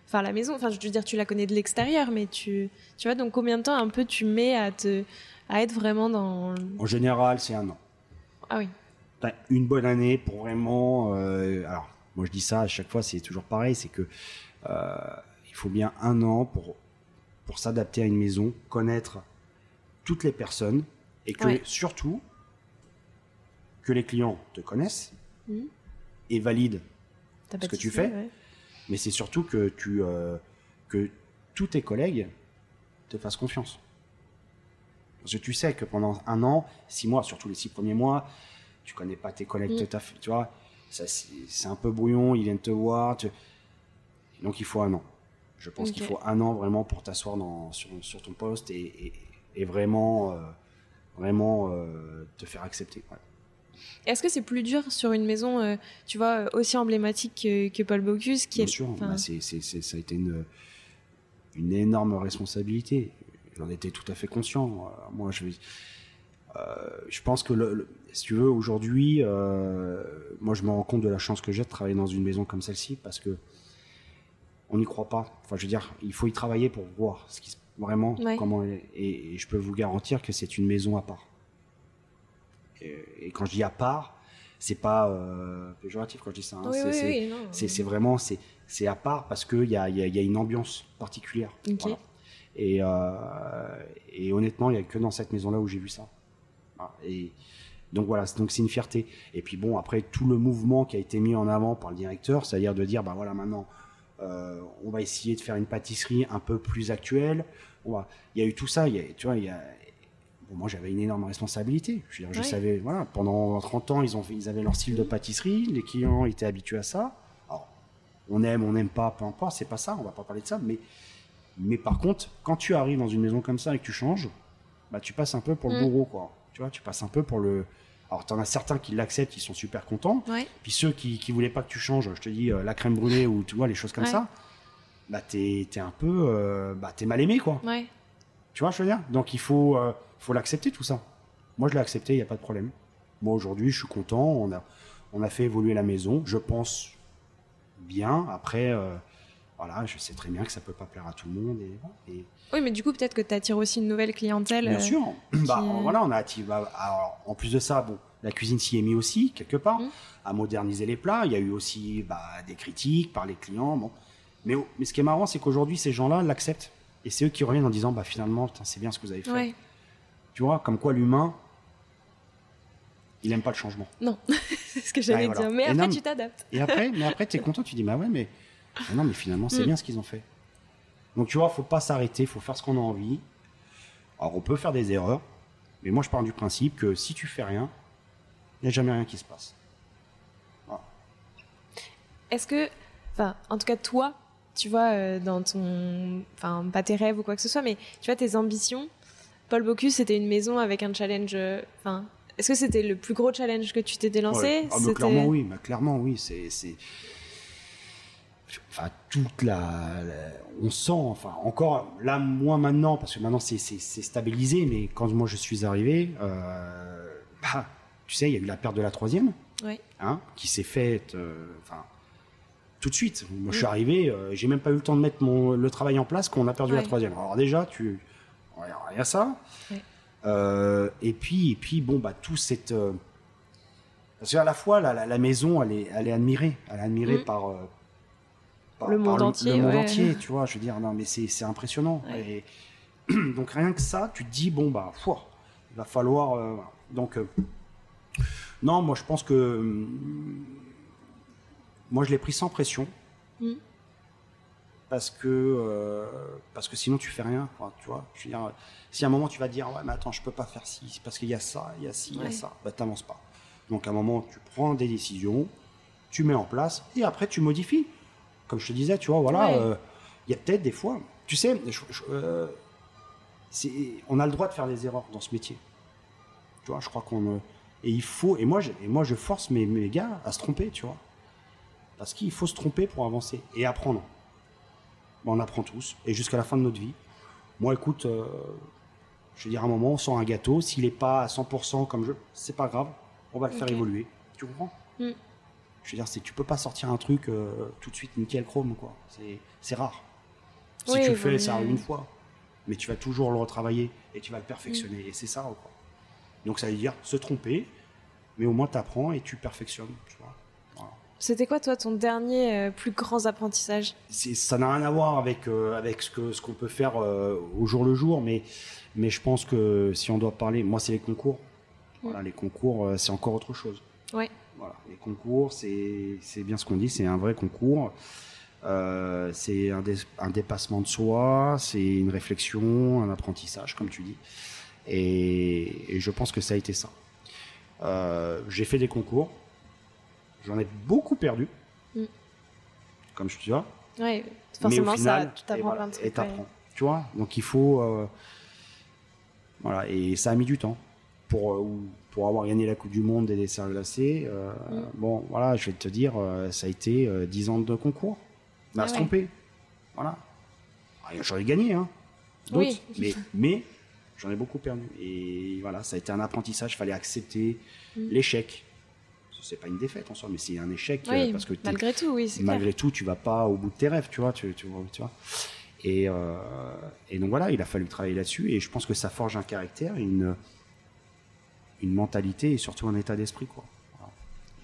enfin la maison enfin je veux dire tu la connais de l'extérieur mais tu tu vois donc combien de temps un peu tu mets à te à être vraiment dans en général c'est un an ah oui une bonne année pour vraiment euh, alors moi je dis ça à chaque fois c'est toujours pareil c'est que euh, il faut bien un an pour pour s'adapter à une maison connaître toutes les personnes et que surtout que les clients te connaissent mmh. et valident ce que tu fais mais c'est surtout que tu euh, que tous tes collègues te fassent confiance. Parce que tu sais que pendant un an, six mois, surtout les six premiers mois, tu connais pas tes collègues, mm. tu vois, c'est un peu brouillon, ils viennent te voir, donc il faut un an. Je pense qu'il faut un an vraiment pour t'asseoir sur, sur, ton poste et, et, vraiment, euh, vraiment euh, te faire accepter. Est-ce que c'est plus dur sur une maison, euh, tu vois, aussi emblématique que, Paul Bocuse qui Bien sûr, bah, ça a été une, une énorme responsabilité. J'en étais tout à fait conscient. Moi, je, je pense que, le, si tu veux, aujourd'hui, moi, je me rends compte de la chance que j'ai de travailler dans une maison comme celle-ci parce que on n'y croit pas. Enfin, je veux dire, il faut y travailler pour voir ce qui vraiment comment. et, je peux vous garantir que c'est une maison à part et quand je dis à part, c'est pas euh, péjoratif quand je dis ça. Hein. c'est vraiment c'est à part parce qu'il y a, y, y a, une ambiance particulière. Et, euh, et, honnêtement, il n'y a que dans cette maison-là où j'ai vu ça. Et donc voilà, donc c'est une fierté. Et puis bon, après tout le mouvement qui a été mis en avant par le directeur, c'est-à-dire de dire, bah voilà, maintenant, euh, on va essayer de faire une pâtisserie un peu plus actuelle. Il y a eu tout ça. Il y a, tu vois, il y a, moi, j'avais une énorme responsabilité. Je, savais, voilà, pendant 30 ans, ils, ont, ils avaient leur style de pâtisserie, les clients étaient habitués à ça. Alors, on aime, on n'aime pas, peu importe, c'est pas ça, on va pas parler de ça. Mais, mais par contre, quand tu arrives dans une maison comme ça et que tu changes, bah, tu passes un peu pour le mm. bourreau, quoi. Tu vois, tu passes un peu pour le. Alors, tu en as certains qui l'acceptent, ils sont super contents. Puis ceux qui, qui voulaient pas que tu changes, je te dis, euh, la crème brûlée ou tu vois, les choses comme ça, bah, t'es es un peu. Euh, bah, t'es mal aimé, quoi. Tu vois, je veux dire? Donc, il faut. Euh, faut l'accepter tout ça. Moi, je l'ai accepté, il n'y a pas de problème. Moi, aujourd'hui, je suis content. On a, on a fait évoluer la maison. Je pense bien. Après, voilà, je sais très bien que ça peut pas plaire à tout le monde. Et, Oui, mais du coup, peut-être que tu attires aussi une nouvelle clientèle. Bien sûr. Bah, voilà, on a attiré. Bah, en plus de ça, bon, la cuisine s'y est mise aussi, quelque part, mmh. à moderniser les plats. Il y a eu aussi bah, des critiques par les clients. Bon. Mais, mais ce qui est marrant, c'est qu'aujourd'hui, ces gens-là l'acceptent. Et c'est eux qui reviennent en disant, bah, finalement, c'est bien ce que vous avez fait. Tu vois, comme quoi l'humain, il n'aime pas le changement. Non, <laughs> c'est ce que j'allais dire. Mais après, tu t'adaptes. Et après, mais après, tu es content, tu dis, bah ouais, mais non, mais finalement, c'est mm. bien ce qu'ils ont fait. Donc, tu vois, faut pas s'arrêter, faut faire ce qu'on a envie. Alors, on peut faire des erreurs, mais moi, je pars du principe que si tu fais rien, il n'y a jamais rien qui se passe. Est-ce que, enfin, en tout cas, toi, tu vois, euh, dans ton, enfin, pas tes rêves ou quoi que ce soit, mais tu vois, tes ambitions, Paul Bocuse, c'était une maison avec un challenge. Euh, enfin, est-ce que c'était le plus gros challenge que tu t'étais lancé? Ah, Clairement oui, clairement oui. C'est, enfin toute la, on sent, enfin encore là moins maintenant parce que maintenant c'est, stabilisé, mais quand moi je suis arrivé, euh, bah, tu sais, il y a eu la perte de la troisième, oui. hein, qui s'est faite, euh, enfin tout de suite. Moi, je suis arrivé, euh, j'ai même pas eu le temps de mettre mon, le travail en place qu'on a perdu la troisième. Alors déjà, tu, il y a ça. Et puis, et puis, bon, bah tout cette, parce qu'à la fois, la, la, maison, elle est, elle est admirée, elle est admirée Mm. par, par- Le par monde entier, le monde ouais. entier, tu vois. Je veux dire, non, mais c'est, impressionnant. Ouais. Et <clears throat> donc rien que ça, tu te dis bon bah, fouah, il va falloir. euh, donc euh, non, moi je pense que hum, moi je l'ai pris sans pression. Mm. Parce que, euh, parce que sinon tu fais rien, Enfin, tu vois. Je veux dire, si à un moment tu vas te dire ouais mais attends je peux pas faire ci, parce qu'il y a ça, il y a ci, il y a ça, bah t'avances pas. Donc à un moment tu prends des décisions, tu mets en place et après tu modifies. Comme je te disais, tu vois, voilà, Ouais. euh, il y a peut-être des fois, tu sais, je- je- euh, on a le droit de faire des erreurs dans ce métier. Tu vois, je crois qu'on euh, et il faut et moi je, et moi je force mes, mes gars à se tromper, tu vois, parce qu'il faut se tromper pour avancer et apprendre. On apprend tous et jusqu'à la fin de notre vie. Moi, écoute, euh, je veux dire, à un moment, on sent un gâteau, s'il est pas à 100% comme je, c'est pas grave, on va le faire évoluer. Tu comprends? Mm. Je veux dire, c'est tu peux pas sortir un truc euh, tout de suite nickel chrome, quoi. C'est rare. Si Oui, tu le fais, ça arrive une fois. Mais tu vas toujours le retravailler et tu vas le perfectionner. Et c'est ça, quoi. Donc ça veut dire se tromper, mais au moins tu apprends et tu perfectionnes. Tu vois. Voilà. C'était quoi, toi, ton dernier euh, plus grand apprentissage? Ça n'a rien à voir avec, euh, avec ce que ce qu'on peut faire au jour le jour, mais, mais je pense que si on doit parler, moi c'est les concours. Voilà, les concours, c'est encore autre chose. Ouais. Voilà, les concours, c'est bien ce qu'on dit, c'est un vrai concours. Euh, c'est un, dé- un dépassement de soi, c'est une réflexion, un apprentissage, comme tu dis. Et, et je pense que ça a été ça. Euh, J'ai fait des concours, j'en ai beaucoup perdu, Mm. comme je te dis. là. Ouais, Mais forcément, au final, ça, tu t'apprends et voilà, plein de trucs. Et ouais. tu vois. Donc il faut, euh, voilà, et ça a mis du temps pour euh, ou- pour avoir gagné la Coupe du Monde des desserts glacés. euh, Mm. Bon, voilà, je vais te dire, euh, ça a été euh, 10 ans de concours, à Ah se ouais. tromper, voilà. Ah, J'aurais gagné, hein. Oui. mais mais j'en ai beaucoup perdu. Et voilà, ça a été un apprentissage. Fallait accepter Mm. l'échec. C'est pas une défaite en soi, mais c'est un échec Oui, parce que malgré tout, oui, clair. malgré tout, tu vas pas au bout de tes rêves, tu vois, tu, tu vois, tu vois. Et, euh, et donc voilà, il a fallu travailler là-dessus, et je pense que ça forge un caractère, une, une mentalité et surtout un état d'esprit, quoi.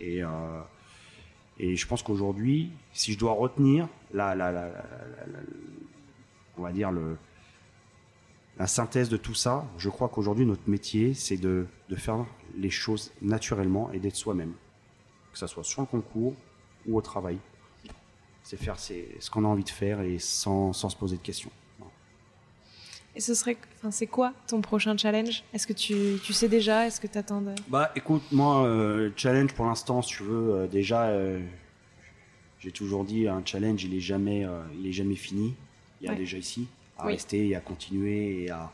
Et, euh, et je pense qu'aujourd'hui, si je dois retenir la, la, on va dire le, la synthèse de tout ça, je crois qu'aujourd'hui notre métier, c'est de, de faire les choses naturellement et d'être soi-même, que ça soit sur le concours ou au travail. C'est faire ce qu'on a envie de faire et sans, sans se poser de questions. Et ce serait, enfin, c'est quoi ton prochain challenge? Est-ce que tu, tu sais déjà? Est-ce que tu attends de... Bah écoute, moi, euh, challenge pour l'instant, si tu veux, euh, déjà, euh, j'ai toujours dit, un challenge, il est jamais, euh, il est jamais fini. Il y a Ouais. déjà ici à Oui. rester et à continuer et à,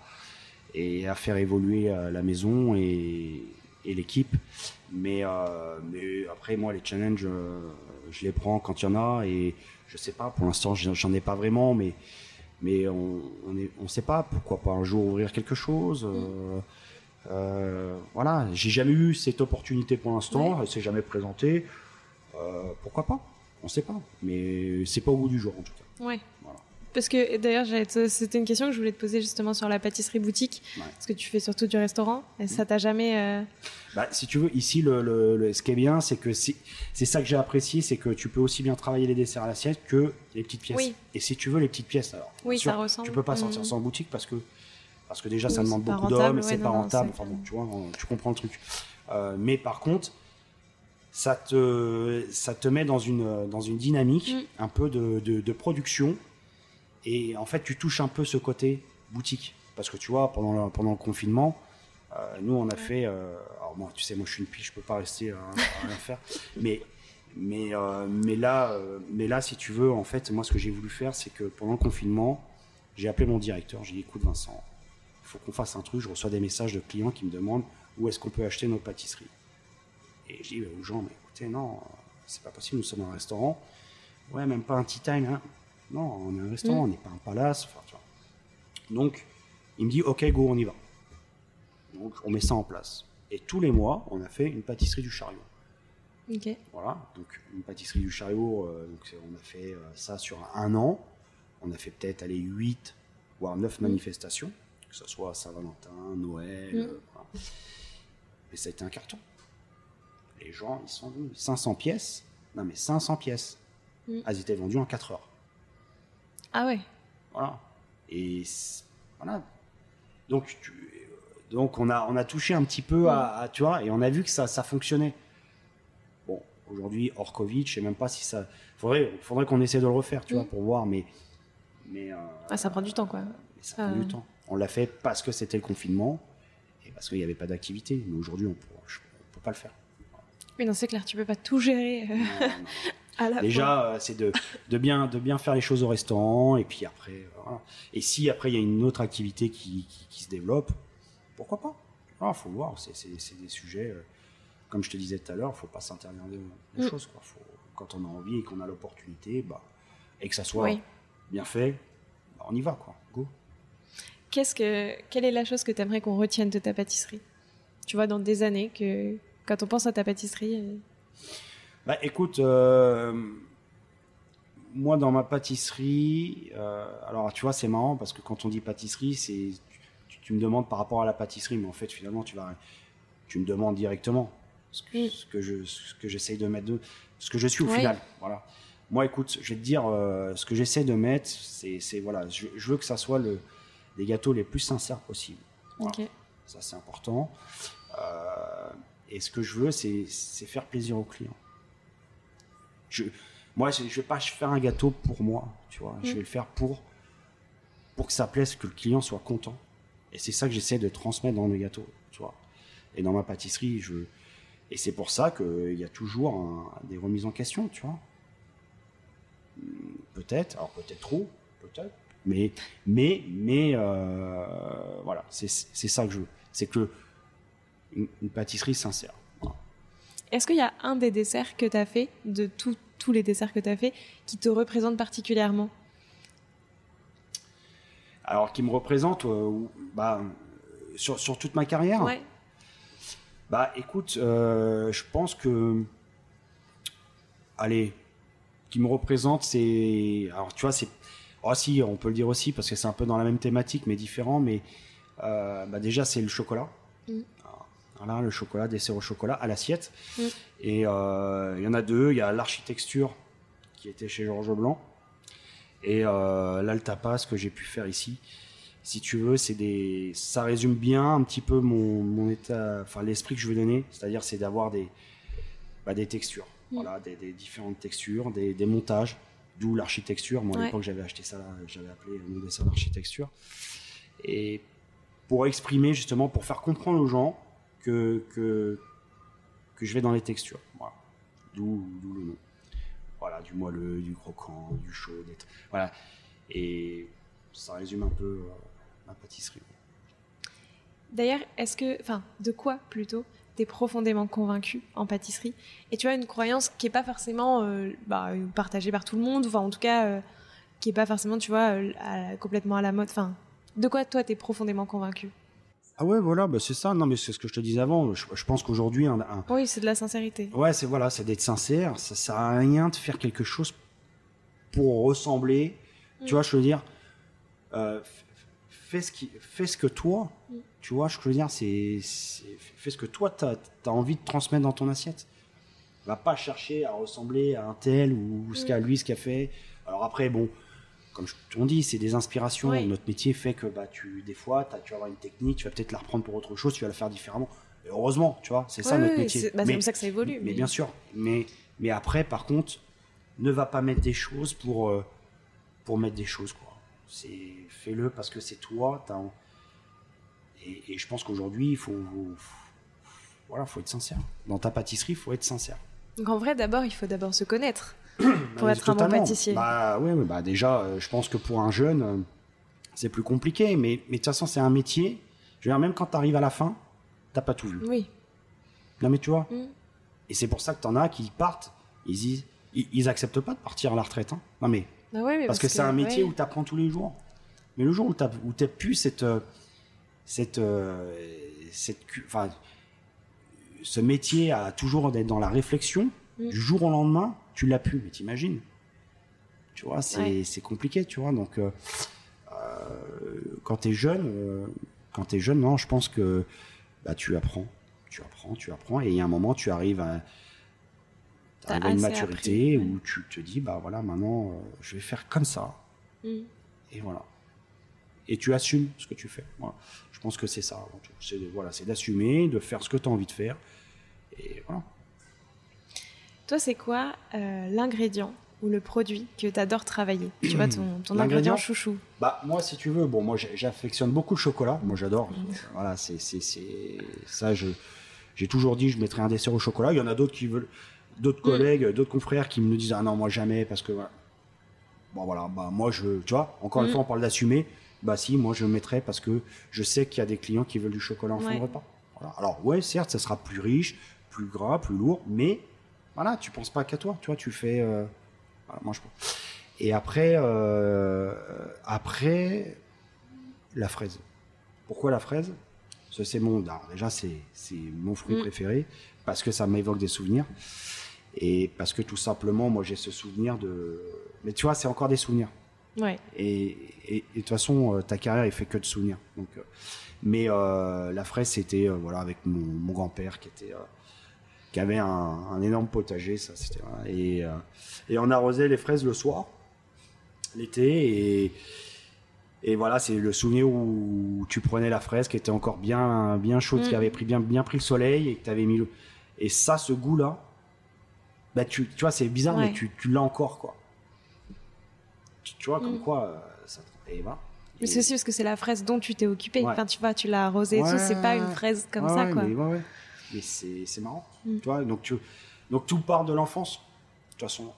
et à faire évoluer la maison et, et l'équipe. Mais, mais après, moi, les challenges, je les prends quand il y en a et je sais pas, pour l'instant, j'en j'en ai pas vraiment, mais, mais on on sait pas, pourquoi pas un jour ouvrir quelque chose. euh, euh, voilà, j'ai jamais eu cette opportunité pour l'instant, elle s'est jamais présentée. Euh, pourquoi pas? On sait pas, mais c'est pas au bout du jour en tout cas. Ouais. Voilà. Parce que d'ailleurs, c'était une question que je voulais te poser justement sur la pâtisserie boutique. Ouais. Parce que tu fais surtout du restaurant. Et ça t'a jamais. euh, Bah, si tu veux, ici, le, le- le- ce qui est bien, c'est que c'est ça que j'ai apprécié, c'est que tu peux aussi bien travailler les desserts à l'assiette que les petites pièces. Oui. Et si tu veux les petites pièces, alors, Oui, sûr, ça ressemble. tu peux pas sortir Mhm. ça en boutique parce que parce que déjà Oui, ça demande beaucoup rentable, d'hommes, et ouais, c'est pas rentable. Enfin bon, tu vois, on- tu comprends le truc. Euh, mais par contre, ça te ça te met dans une dans une dynamique Mm. un peu de, de, de production et en fait tu touches un peu ce côté boutique. Parce que tu vois pendant le, pendant le confinement euh, nous on a fait euh, alors moi tu sais moi je suis une pile je peux pas rester à, à rien faire. <laughs> Mais mais euh, mais là mais là si tu veux en fait moi ce que j'ai voulu faire c'est que pendant le confinement j'ai appelé mon directeur j'ai dit écoute Vincent il faut qu'on fasse un truc je reçois des messages de clients qui me demandent où est-ce qu'on peut acheter nos pâtisseries? Et je dis bah, aux gens mais écoutez non c'est pas possible nous sommes un restaurant. Ouais même pas un tea time hein. Non on est un restaurant Mm. on n'est pas un palace enfin, tu vois. donc il me dit ok go on y va donc on met ça en place et tous les mois on a fait une pâtisserie du chariot Ok. Voilà, donc une pâtisserie du chariot, euh, donc on a fait euh, ça sur un an. On a fait peut-être aller 8 voire 9 manifestations, que ce soit Saint-Valentin, Noël. Mm. euh, voilà. Mais ça a été un carton. Les gens, ils sont venus. 500 pièces. Non, mais 500 pièces. Mm. Elles étaient vendues en 4 heures. Ah ouais. Voilà. Et voilà. Donc, tu- donc on, a, on a touché un petit peu à, à- tu vois, et on a vu que ça, ça fonctionnait. Bon, aujourd'hui, hors Covid, je sais même pas si ça. Faudrait, faudrait qu'on essaie de le refaire, tu vois, Mm. pour voir, mais. mais euh, Ah, ça prend du temps, quoi. mais ça prend du temps. On l'a fait parce que c'était le confinement et parce qu'il n'y avait pas d'activité. Mais aujourd'hui, on ne peut pas le faire. Mais non, c'est clair, tu peux pas tout gérer euh, Non, non, <laughs> Déjà, euh, c'est de, de, bien, de bien faire les choses au restaurant, et puis après, euh, voilà. Et si après il y a une autre activité qui, qui, qui se développe, pourquoi pas? Il faut voir, c'est des sujets, euh, comme je te disais tout à l'heure, il faut pas s'interdire des, des Mm. choses. Quoi. Faut, quand on a envie et qu'on a l'opportunité, bah, et que ça soit Oui. bien fait, bah, on y va, quoi. Go. Que, quelle est la chose que tu aimerais qu'on retienne de ta pâtisserie? Tu vois, dans des années, que quand on pense à ta pâtisserie. euh, Bah écoute, euh, moi dans ma pâtisserie, euh, alors tu vois c'est marrant parce que quand on dit pâtisserie, c'est tu, tu me demandes par rapport à la pâtisserie, mais en fait finalement tu vas tu me demandes directement ce que, ce que je ce que j'essaye de mettre de ce que je suis au Oui. final. Voilà. Moi écoute, je vais te dire euh, ce que j'essaie de mettre, c'est voilà, je, je veux que ça soit le les gâteaux les plus sincères possibles. Voilà. Ok. Ça, c'est important. Et ce que je veux, c'est faire plaisir aux clients. Je, moi, je ne vais pas faire un gâteau pour moi, tu vois. Je Mm. vais le faire pour, pour que ça plaise, que le client soit content. Et c'est ça que j'essaie de transmettre dans mes gâteaux, tu vois. Et dans ma pâtisserie, je... Et c'est pour ça qu'il y a toujours un- des remises en question, tu vois. Hmm, Peut-être, alors peut-être trop, peut-être. Mais, mais, mais, euh, voilà, c'est c'est ça que je veux. C'est que une, une pâtisserie sincère. Est-ce qu'il y a un des desserts que tu as fait, de tous tous les desserts que tu as fait, qui te représente particulièrement? Alors, qui me représente, euh, bah, sur, sur toute ma carrière? Ouais. Bah, écoute, euh, je pense que, allez, qui me représente, c'est, alors tu vois, c'est, oh si, on peut le dire aussi parce que c'est un peu dans la même thématique mais différent, mais euh, bah déjà c'est le chocolat. Mm. Voilà, le chocolat, dessert au chocolat à l'assiette. Mm. Et euh, il y en a deux. Il y a l'architecture qui était chez Georges Blanc et euh, l'altapas que j'ai pu faire ici. Si tu veux, c'est des, ça résume bien un petit peu mon, mon état, enfin l'esprit que je veux donner, c'est-à-dire c'est d'avoir des, bah, des textures, Mm. voilà, des, des différentes textures, des, des montages, d'où l'architecture. Moi à Ouais. l'époque j'avais acheté ça, j'avais appelé mon dessin d'architecture. Et pour exprimer justement, pour faire comprendre aux gens que, que, je vais dans les textures. Voilà. D'où, le nom. Voilà, du moelleux, du croquant, du chaud, des voilà. Et ça résume un peu euh, ma pâtisserie. D'ailleurs, est-ce que, enfin, de quoi plutôt t'es profondément convaincu en pâtisserie? Et tu as une croyance qui est pas forcément euh, bah, partagée par tout le monde, enfin en tout cas euh, qui est pas forcément, tu vois, euh, complètement à la mode? Enfin, de quoi toi t'es profondément convaincu? Ah ouais, voilà, bah c'est ça. Non, mais c'est ce que je te disais avant. Je, je pense qu'aujourd'hui, un, un- Oui, c'est de la sincérité. ouais, c'est voilà, c'est d'être sincère. Ça sert à rien de faire quelque chose pour ressembler. Mm. Tu vois, je veux dire, euh, fais ce qui, fais ce que toi, Mm. tu vois, je veux dire, c'est, fais ce que toi t'as, as envie de transmettre dans ton assiette. Va pas chercher à ressembler à un tel ou ce Mm. qu'a lui, ce qu'a fait. Alors après, bon, comme je t'en dis, c'est des inspirations. Oui. Notre métier fait que bah, tu, des fois, t'as- tu vas avoir une technique, tu vas peut-être la reprendre pour autre chose, tu vas la faire différemment. Et heureusement, tu vois, c'est ça notre métier. c'est bah, comme ça que ça évolue. mais bien sûr. Mais, mais après, par contre, ne va pas mettre des choses pour, euh, pour mettre des choses. quoi. C'est Fais-le parce que c'est toi. t'as Et, et je pense qu'aujourd'hui, il faut, faut- voilà, faut être sincère. Dans ta pâtisserie, il faut être sincère. Donc en vrai, d'abord, il faut d'abord se connaître pour être un bon totalement. pâtissier. Bah, ouais, bah, déjà, euh, je pense que pour un jeune, euh, c'est plus compliqué. Mais, mais de toute façon, c'est un métier. Je veux dire, même quand tu arrives à la fin, t'as pas tout vu. Oui. Non, mais tu vois, Mm. Et c'est pour ça que t'en as qui partent, ils disent, ils, ils acceptent pas de partir à la retraite. hein. Non mais Bah ouais, mais parce, que, c'est un métier ouais. où t'apprends tous les jours. Mais le jour où t'as où t'as plus cette euh, cette cette enfin ce métier a toujours d'être dans la réflexion. Mm. Du jour au lendemain, tu l'as plus, mais t'imagines. Tu vois, c'est Ouais. compliqué, tu vois. Donc, euh, quand tu es jeune, euh, quand tu es jeune, non, je pense que bah, tu apprends, tu apprends, tu apprends, et il y a un moment, tu arrives à, à une maturité appris, ouais. où tu te dis, bah voilà, maintenant, euh, je vais faire comme ça, Mm. et voilà. Et tu assumes ce que tu fais. Voilà. Je pense que c'est ça. avant tout. C'est voilà, c'est d'assumer, de faire ce que tu as envie de faire. Et voilà. Toi, c'est quoi euh, l'ingrédient ou le produit que tu adores travailler? Tu vois, ton, ingrédient chouchou. Bah moi, si tu veux, bon, moi j'affectionne beaucoup le chocolat. Moi, j'adore. Voilà, c'est ça. Je j'ai toujours dit, je mettrais un dessert au chocolat. Il y en a d'autres qui veulent, d'autres collègues, d'autres confrères qui me disent ah non moi jamais parce que voilà. bon voilà, bah moi je, tu vois, encore une Mm. fois on parle d'assumer. Bah si, moi je mettrais parce que je sais qu'il y a des clients qui veulent du chocolat en fin Ouais. de repas. Voilà. Alors ouais, certes, ça sera plus riche, plus gras, plus lourd, mais voilà, tu penses pas qu'à toi, tu vois, tu fais. euh, voilà, je pense. Et après, euh, après, la fraise. Pourquoi la fraise? C'est mon. alors déjà, c'est c'est mon fruit Mm. préféré parce que ça m'évoque des souvenirs et parce que tout simplement, moi, j'ai ce souvenir de. Mais tu vois, c'est encore des souvenirs. Ouais. Et, et- et de toute façon, euh, ta carrière, il fait que de souvenirs. Donc, mais euh, la fraise, c'était euh, voilà avec mon, mon grand-père qui était euh, qui avait un, un énorme potager, ça c'était et euh, et on arrosait les fraises le soir, l'été et et voilà, c'est le souvenir où tu prenais la fraise qui était encore bien bien chaude, Mm. qui avait pris bien bien pris le soleil et que tu avais mis le et ça, ce goût-là, bah tu, tu vois, c'est bizarre, Ouais. mais tu, tu l'as encore quoi. Tu, tu vois, comme Mm. quoi, euh, ça, et voilà. Mais c'est aussi parce que c'est la fraise dont tu t'es occupé. Ouais. Enfin, tu vois, tu l'as arrosée et tout. C'est pas une fraise comme ça, quoi. Mais. Mais c'est, marrant. Mm. Tu vois, donc, tu, donc tout part de l'enfance. De toute façon,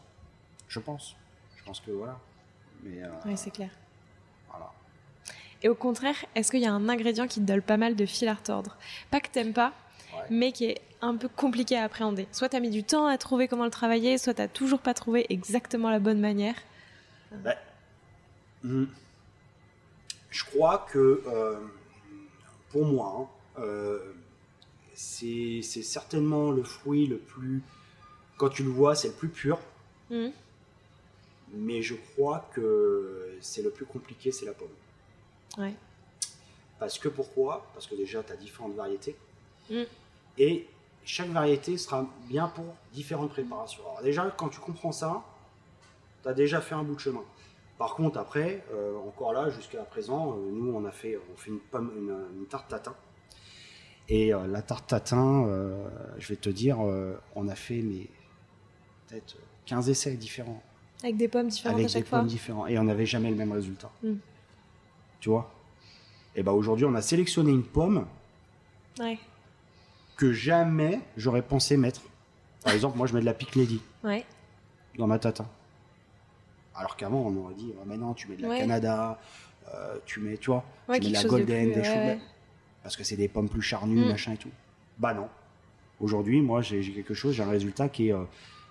je pense. Je pense que voilà. Mais euh, Ouais, c'est clair. voilà. Et au contraire, est-ce qu'il y a un ingrédient qui te donne pas mal de fil à retordre? Pas que t'aimes pas, Ouais. mais qui est un peu compliqué à appréhender. Soit t'as mis du temps à trouver comment le travailler, soit t'as toujours pas trouvé exactement la bonne manière. Ben, hmm, je crois que euh, pour moi, hein, euh, c'est, certainement le fruit le plus. Quand tu le vois, c'est le plus pur. Mhm. Mais je crois que c'est le plus compliqué, c'est la pomme. Ouais. Parce que pourquoi? Parce que déjà, tu as différentes variétés. Mm. Et chaque variété sera bien pour différentes préparations. Alors déjà, quand tu comprends ça, tu as déjà fait un bout de chemin. Par contre, après, euh, encore là, jusqu'à présent, euh, nous, on a fait, on fait une, pomme, une, une tarte tatin. Et euh, la tarte tatin, euh, je vais te dire, euh, on a fait mais, peut-être 15 essais différents Avec des pommes différentes avec à chaque des fois. pommes différentes et on n'avait jamais le même résultat. Mm. Tu vois? Et ben aujourd'hui, on a sélectionné une pomme Ouais. que jamais j'aurais pensé mettre. Par exemple, moi, je mets de la Lady Ouais. dans ma tatin. Alors qu'avant, on aurait dit, oh, mais non, tu mets de la Ouais. Canada, euh, tu mets, tu vois, Ouais, tu mets de la chose de Golden, plus, des choses. Parce que c'est des pommes plus charnues, Mm. machin et tout. Bah non. Aujourd'hui, moi, j'ai quelque chose, j'ai un résultat qui est, euh,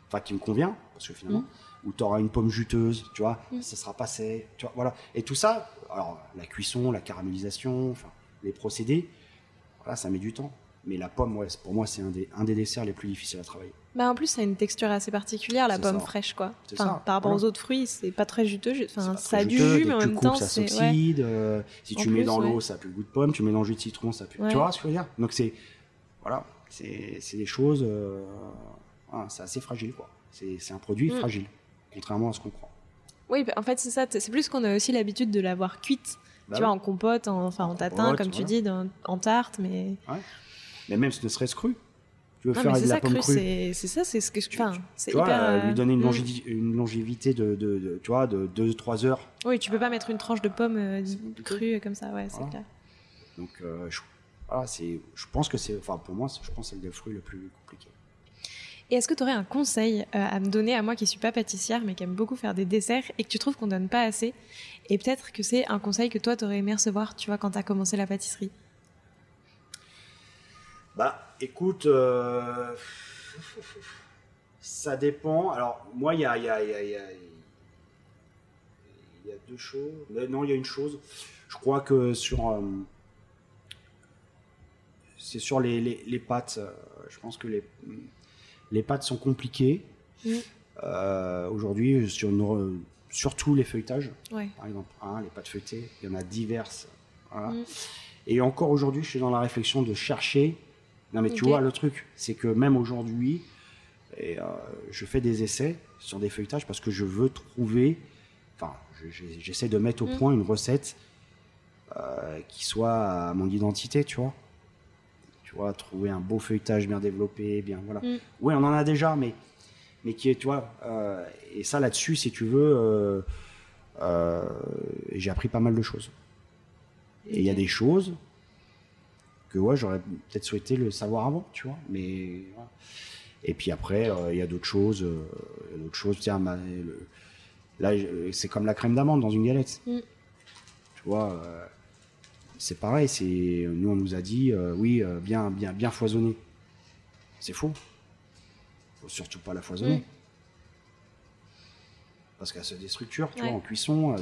enfin, qui me convient, parce que finalement, où tu auras une pomme juteuse, tu vois, Mm. ça sera pas sec, tu vois, voilà. Et tout ça, alors, la cuisson, la caramélisation, enfin, les procédés, voilà, ça met du temps. Mais la pomme, ouais, pour moi, c'est un des, un des desserts les plus difficiles à travailler. Bah en plus, ça a une texture assez particulière, la pomme ça. fraîche, quoi. C'est Enfin, ça, par rapport voilà. aux autres fruits, c'est pas très juteux. Enfin, pas ça a du jus, mais en même coupes, temps, ça c'est. ouais. s'oxyde. euh, si En tu mets plus, dans l'eau, ça pue le goût de pomme. Tu mets dans le jus de citron, ça pue. Ouais. Tu vois ce que je veux dire? Donc c'est voilà, c'est des choses. euh, voilà, c'est assez fragile, quoi. C'est un produit Mm. fragile, contrairement à ce qu'on croit. Oui, bah, en fait, c'est ça. C'est plus qu'on a aussi l'habitude de l'avoir cuite. Bah tu vois, en compote, en, enfin en, En tatin, comme tu dis, en tarte, mais. Mais même ce ne serait-ce cru. Tu veux Non, faire avec de la pomme cru, crue. c'est ça, c'est ce que je. Tu- Enfin, Tu vois, hyper. euh, lui donner une, une longévité de, de, de- tu vois, de 2-3 heures. Oui, tu peux pas mettre une tranche de pomme euh, crue comme ça, ouais, c'est clair. Donc, euh, je, voilà, je pense que c'est, enfin, pour moi, c'est- je pense que c'est le fruit le plus compliqué. Et est-ce que tu aurais un conseil euh, à me donner à moi qui suis pas pâtissière mais qui aime beaucoup faire des desserts et que tu trouves qu'on donne pas assez? Et peut-être que c'est un conseil que toi t'aurais aimé recevoir, tu vois, quand t'as commencé la pâtisserie? Bah, écoute, euh, ça dépend. Alors, moi, il y a, y, a, y, a, y a- deux choses. Non, il y a une chose. Je crois que sur, euh, c'est sur les, les, les pâtes. euh, je pense que les, les pâtes sont compliquées. Mm. Aujourd'hui, sur une- surtout les feuilletages, par exemple, hein, les pâtes feuilletées, il y en a diverses. voilà. Mm. Et encore aujourd'hui, je suis dans la réflexion de chercher. Non, mais tu vois, le truc, c'est que même aujourd'hui, et, euh, je fais des essais sur des feuilletages parce que je veux trouver. Enfin, je- je- j'essaie de mettre au Mm. point une recette euh, qui soit à mon identité, tu vois. Tu vois, trouver un beau feuilletage bien développé, bien voilà. Mm. Oui, on en a déjà, mais mais qui est, tu vois, euh, et ça là-dessus, si tu veux, j'ai appris pas mal de choses. Et il y a des choses que ouais, j'aurais peut-être souhaité le savoir avant, tu vois. Mais voilà. et puis après, euh, il y a d'autres choses, euh, d'autres choses. Tiens, le- là, c'est comme la crème d'amande dans une galette. Mm. Tu vois, euh, c'est pareil. C'est nous, on nous a dit, oui, bien, bien, bien foisonné. C'est faux. Faut surtout pas la foisonner. Mm. Parce qu'elle se déstructure, tu Ouais. vois, en cuisson.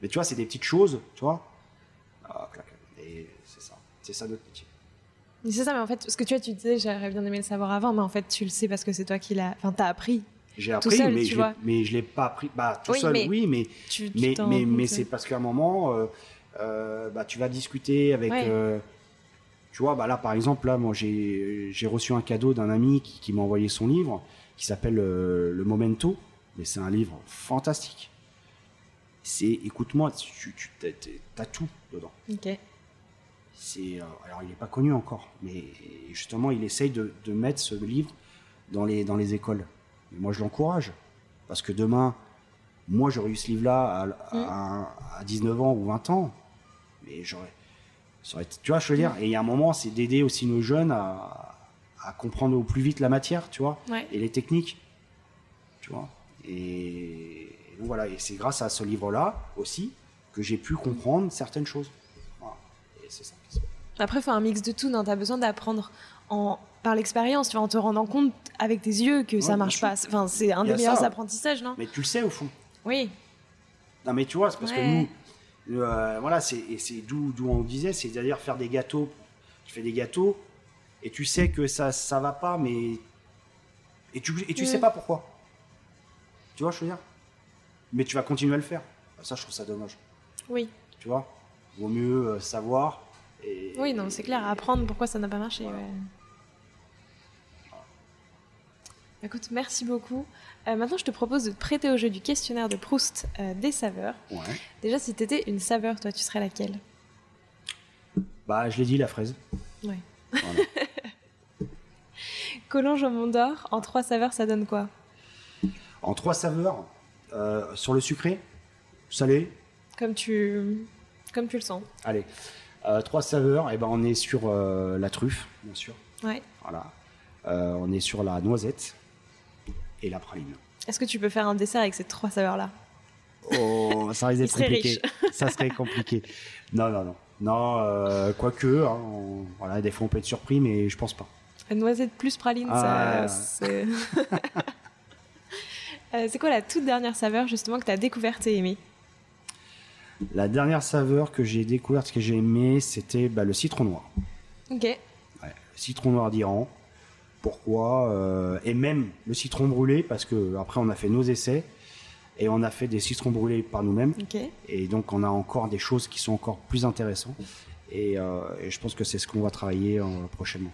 mais tu vois, c'est des petites choses, tu vois. Ah, clac. Et c'est ça. C'est ça notre métier. C'est ça, mais en fait, ce que tu vois, tu disais, j'aurais bien aimé le savoir avant, mais en fait, tu le sais parce que c'est toi qui l'as. Enfin, t'as appris. J'ai appris, seul, mais, tu je mais je l'ai pas appris. Bah, tout Oui, seul, mais oui, mais, Tu, tu mais, t'en mais, mais c'est parce qu'à un moment, euh, euh, bah, tu vas discuter avec. Ouais. euh, tu vois, bah là, par exemple, là, moi, j'ai reçu un cadeau d'un ami qui, qui m'a envoyé son livre, qui s'appelle euh, Le Momento. Mais c'est un livre fantastique. C'est, écoute-moi, tu, tu t'as- t'as tout dedans. Ok. C'est, euh, alors, il n'est pas connu encore, mais justement, il essaye de, de mettre ce livre dans les, dans les écoles. Et moi, je l'encourage. Parce que demain, moi, j'aurais eu ce livre-là à, à- à 19 ans ou 20 ans. Mais j'aurais. ça aurait été- tu vois, je veux dire, et il y a un moment, c'est d'aider aussi nos jeunes à, à comprendre au plus vite la matière, tu vois, Ouais. et les techniques. Tu vois. Et, voilà, et c'est grâce à ce livre-là aussi que j'ai pu comprendre certaines choses. C'est ça. Après, il faut un mix de tout. Non, t'as besoin d'apprendre en par l'expérience, tu vois, en te rendant compte avec tes yeux que ça bien marche pas. Enfin, c'est un des meilleurs ça. apprentissages, non? Mais tu le sais au fond. Oui. Non mais tu vois, c'est parce Ouais. que nous, euh, voilà, c'est c'est d'où on disait, c'est-à-dire faire des gâteaux. Tu fais des gâteaux et tu sais que ça ça va pas, mais et tu et tu sais pas pourquoi. Tu vois, je veux dire? Mais tu vas continuer à le faire. Ça, je trouve ça dommage. Oui. Tu vois? Vaut mieux euh, savoir. Et, Oui, non, c'est clair. Apprendre pourquoi ça n'a pas marché. Voilà. ouais. Écoute, merci beaucoup. Euh, maintenant, je te propose de te prêter au jeu du questionnaire de Proust euh, des saveurs. Ouais. Déjà, si t'étais une saveur, toi, tu serais laquelle? Bah, je l'ai dit, la fraise. Ouais. Voilà. <laughs> Collonges au Mont d'Or, en trois saveurs, ça donne quoi? En trois saveurs, euh, sur le sucré, salé, Comme tu, comme tu le sens. Allez, Euh, trois saveurs. Et ben, on est sur euh, la truffe, bien sûr. Ouais. Voilà. Euh, on est sur la noisette et la praline. Est-ce que tu peux faire un dessert avec ces trois saveurs-là? Oh, ça risque d'être compliqué. <laughs> Ça serait compliqué. Non, non, non. Non, euh, quoique, hein, on- voilà, des fois on peut être surpris, mais je pense pas. Noisette plus praline, Ah. ça. C'est <laughs> Euh, c'est quoi la toute dernière saveur justement que tu as découverte et aimée? La dernière saveur que j'ai découverte, que j'ai aimée, c'était bah, le citron noir. Ok. Ouais, le citron noir d'Iran. Pourquoi euh, Et même le citron brûlé, parce que après on a fait nos essais et on a fait des citrons brûlés par nous-mêmes. Ok. Et donc on a encore des choses qui sont encore plus intéressantes. Et, euh, et je pense que c'est ce qu'on va travailler euh, prochainement.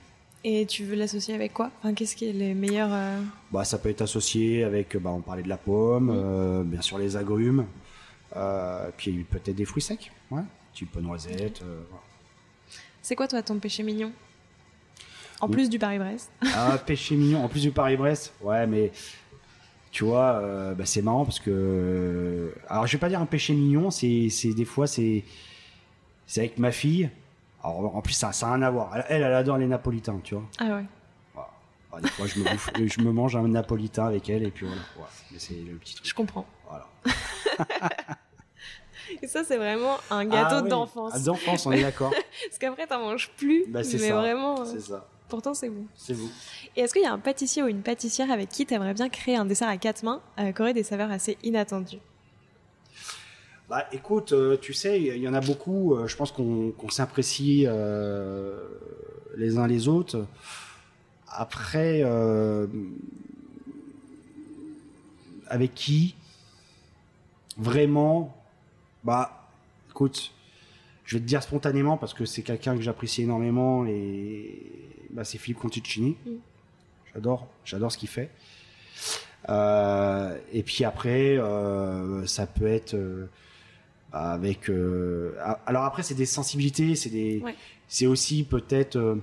Et tu veux l'associer avec quoi? Enfin, qu'est-ce qui est les meilleurs euh, Bah, ça peut être associé avec, bah, on parlait de la pomme, euh, bien sûr les agrumes, puis peut-être des fruits secs, ouais, type noisette. euh, voilà. C'est quoi toi ton péché mignon? En Oui. plus du Paris-Brest. <laughs> Ah, péché mignon, en plus du Paris-Brest, ouais, mais tu vois, euh, bah, c'est marrant parce que. Alors, je vais pas dire un péché mignon, c'est des fois, c'est c'est avec ma fille. Alors, en plus, ça n'a rien à voir. Elle, elle, elle adore les napolitains, tu vois. Ah ouais. Voilà. Bah, des fois, je me, bouffe- je me mange un napolitain avec elle et puis voilà. voilà. Mais c'est le petit truc. Je comprends. Voilà. <laughs> <laughs> Et ça, c'est vraiment un gâteau Ah oui, d'enfance. ah, D'enfance, on est d'accord. <laughs> Parce qu'après, t'en manges plus. Bah, c'est mais ça. vraiment, euh, C'est ça. pourtant, c'est bon. C'est vous. Et est-ce qu'il y a un pâtissier ou une pâtissière avec qui t'aimerais bien créer un dessert à quatre mains euh, qui aurait des saveurs assez inattendues? Bah écoute, euh, tu sais, il y en a beaucoup, euh, je pense qu'on s'apprécie euh, les uns les autres. Après, avec qui? Vraiment Bah écoute, je vais te dire spontanément parce que c'est quelqu'un que j'apprécie énormément et bah, c'est Philippe Conticini. Mm. J'adore, j'adore ce qu'il fait. Euh, et puis après, euh, ça peut être euh, avec. alors après, c'est des sensibilités, c'est des, Ouais. c'est aussi peut-être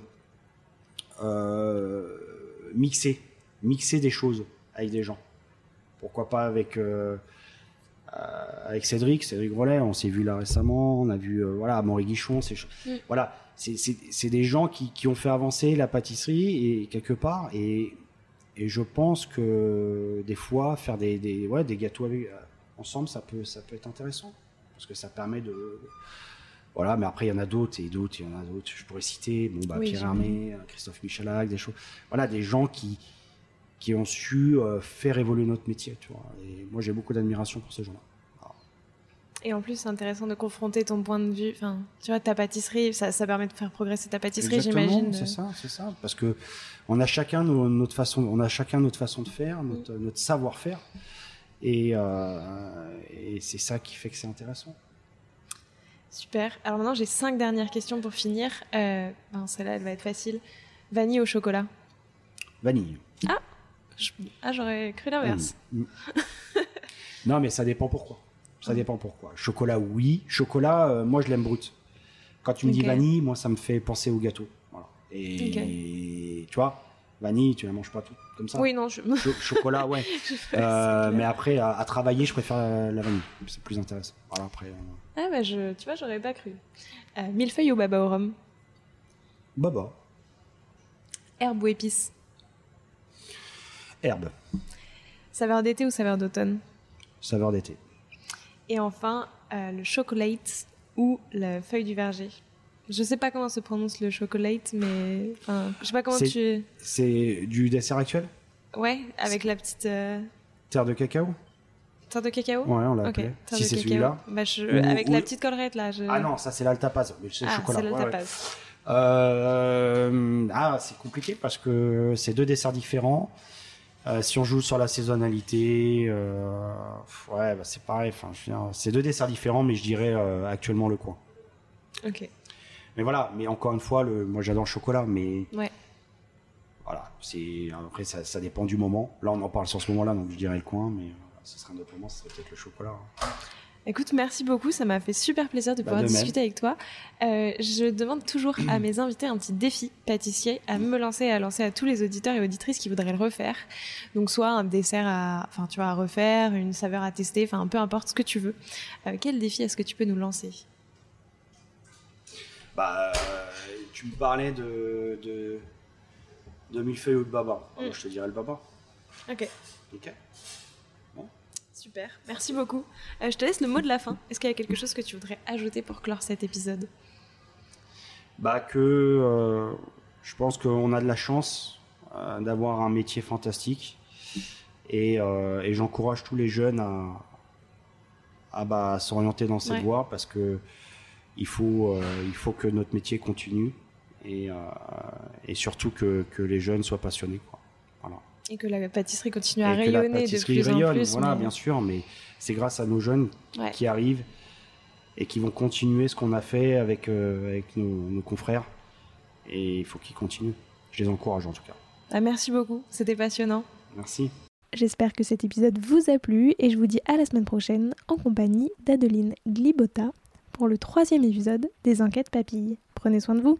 mixer, mixer des choses avec des gens. Pourquoi pas avec avec Cédric, Cédric Rollet, on s'est vu là récemment, on a vu euh, voilà Amaury Guichon, c'est Mm. voilà, c'est des gens qui qui ont fait avancer la pâtisserie et quelque part et et je pense que des fois faire des des ouais des gâteaux avec, euh, ensemble ça peut ça peut être intéressant parce que ça permet de voilà mais après il y en a d'autres et d'autres il y en a d'autres je pourrais citer bon bah Oui, Pierre. Hermé, euh, Christophe Michalak des choses voilà des gens qui qui ont su euh, faire évoluer notre métier tu vois et moi j'ai beaucoup d'admiration pour ces gens-là Et en plus, c'est intéressant de confronter ton point de vue. Enfin, tu vois, ta pâtisserie, ça, ça permet de faire progresser ta pâtisserie, j'imagine. C'est ça, c'est ça. Parce que on a chacun nos- notre façon, on a chacun notre façon de faire, notre, notre savoir-faire, et, euh, et c'est ça qui fait que c'est intéressant. Super. Alors maintenant, j'ai cinq dernières questions pour finir. Euh, ben, celle-là, elle va être facile. Vanille au chocolat? Vanille. Je- Ah, j'aurais cru l'inverse. Vanille. Mm. <laughs> non, mais ça dépend pourquoi. Ça dépend pourquoi. Chocolat, oui. Chocolat, euh, moi, je l'aime brut. Quand tu me dis vanille, moi, ça me fait penser au gâteau. Voilà. Et tu vois, vanille, tu la manges pas tout comme ça. Oui, non, je... Cho- chocolat, ouais. <laughs> Euh, mais après, à, à travailler, je préfère la, la vanille. C'est plus intéressant. Voilà, après. euh, Ah, bah, je... tu vois, j'aurais pas cru. Euh, millefeuille ou baba au rhum? Baba. Herbe ou épice Herbe. Saveur d'été ou saveur d'automne? Saveur d'été. Et enfin, euh, le chocolate ou la feuille du verger. Je sais pas comment se prononce le chocolate, mais enfin, je sais pas comment tu. C'est du dessert actuel? Ouais, avec la petite euh, Terre de cacao? Terre de cacao? Ouais, on l'a Ok, appelé. terre Si c'est celui-là. Bah, je- Ou- avec ou- la petite collerette là. Je... Ah non, ça c'est l'altapaz. Mais c'est Ah, chocolat. c'est le ouais, ouais. tapas. Euh, ah, c'est compliqué parce que c'est deux desserts différents. Euh, si on joue sur la saisonnalité, euh, ouais, bah, c'est pareil. Enfin, c'est deux desserts différents, mais je dirais euh, actuellement le coin. Ok. Mais voilà, mais encore une fois, le, moi j'adore le chocolat, mais Ouais. voilà, c'est après ça, ça dépend du moment. Là, on en parle sur ce moment-là, donc je dirais le coin, mais ce serait un autre moment, ce serait peut-être le chocolat. hein. Écoute, merci beaucoup. Ça m'a fait super plaisir de Bah, pouvoir de même. discuter avec toi. Euh, je demande toujours à mes invités un petit défi pâtissier à me lancer et à lancer à tous les auditeurs et auditrices qui voudraient le refaire. Donc, soit un dessert à, enfin, tu vois, à refaire, une saveur à tester, enfin, peu importe ce que tu veux. Euh, quel défi est-ce que tu peux nous lancer? Bah, tu me parlais de de, de millefeuille ou de baba. Mm. Je te dirais le baba. Ok. Ok. Super. Merci beaucoup. Euh, je te laisse le mot de la fin. Est-ce qu'il y a quelque chose que tu voudrais ajouter pour clore cet épisode? Bah que euh, je pense qu'on a de la chance euh, d'avoir un métier fantastique et, euh, et j'encourage tous les jeunes à, à bah, s'orienter dans cette Ouais. voie parce que il faut, euh, il faut que notre métier continue et, euh, et surtout que, que les jeunes soient passionnés. Quoi. Et que la pâtisserie continue à et que la rayonner de pâtisserie plus rayonne, en plus. voilà, mais- bien sûr, mais c'est grâce à nos jeunes Ouais. qui arrivent et qui vont continuer ce qu'on a fait avec, euh, avec nos, nos confrères. Et il faut qu'ils continuent. Je les encourage en tout cas. Ah, merci beaucoup. C'était passionnant. Merci. J'espère que cet épisode vous a plu et je vous dis à la semaine prochaine en compagnie d'Adeline Glibota pour le troisième épisode des Enquêtes Papilles. Prenez soin de vous.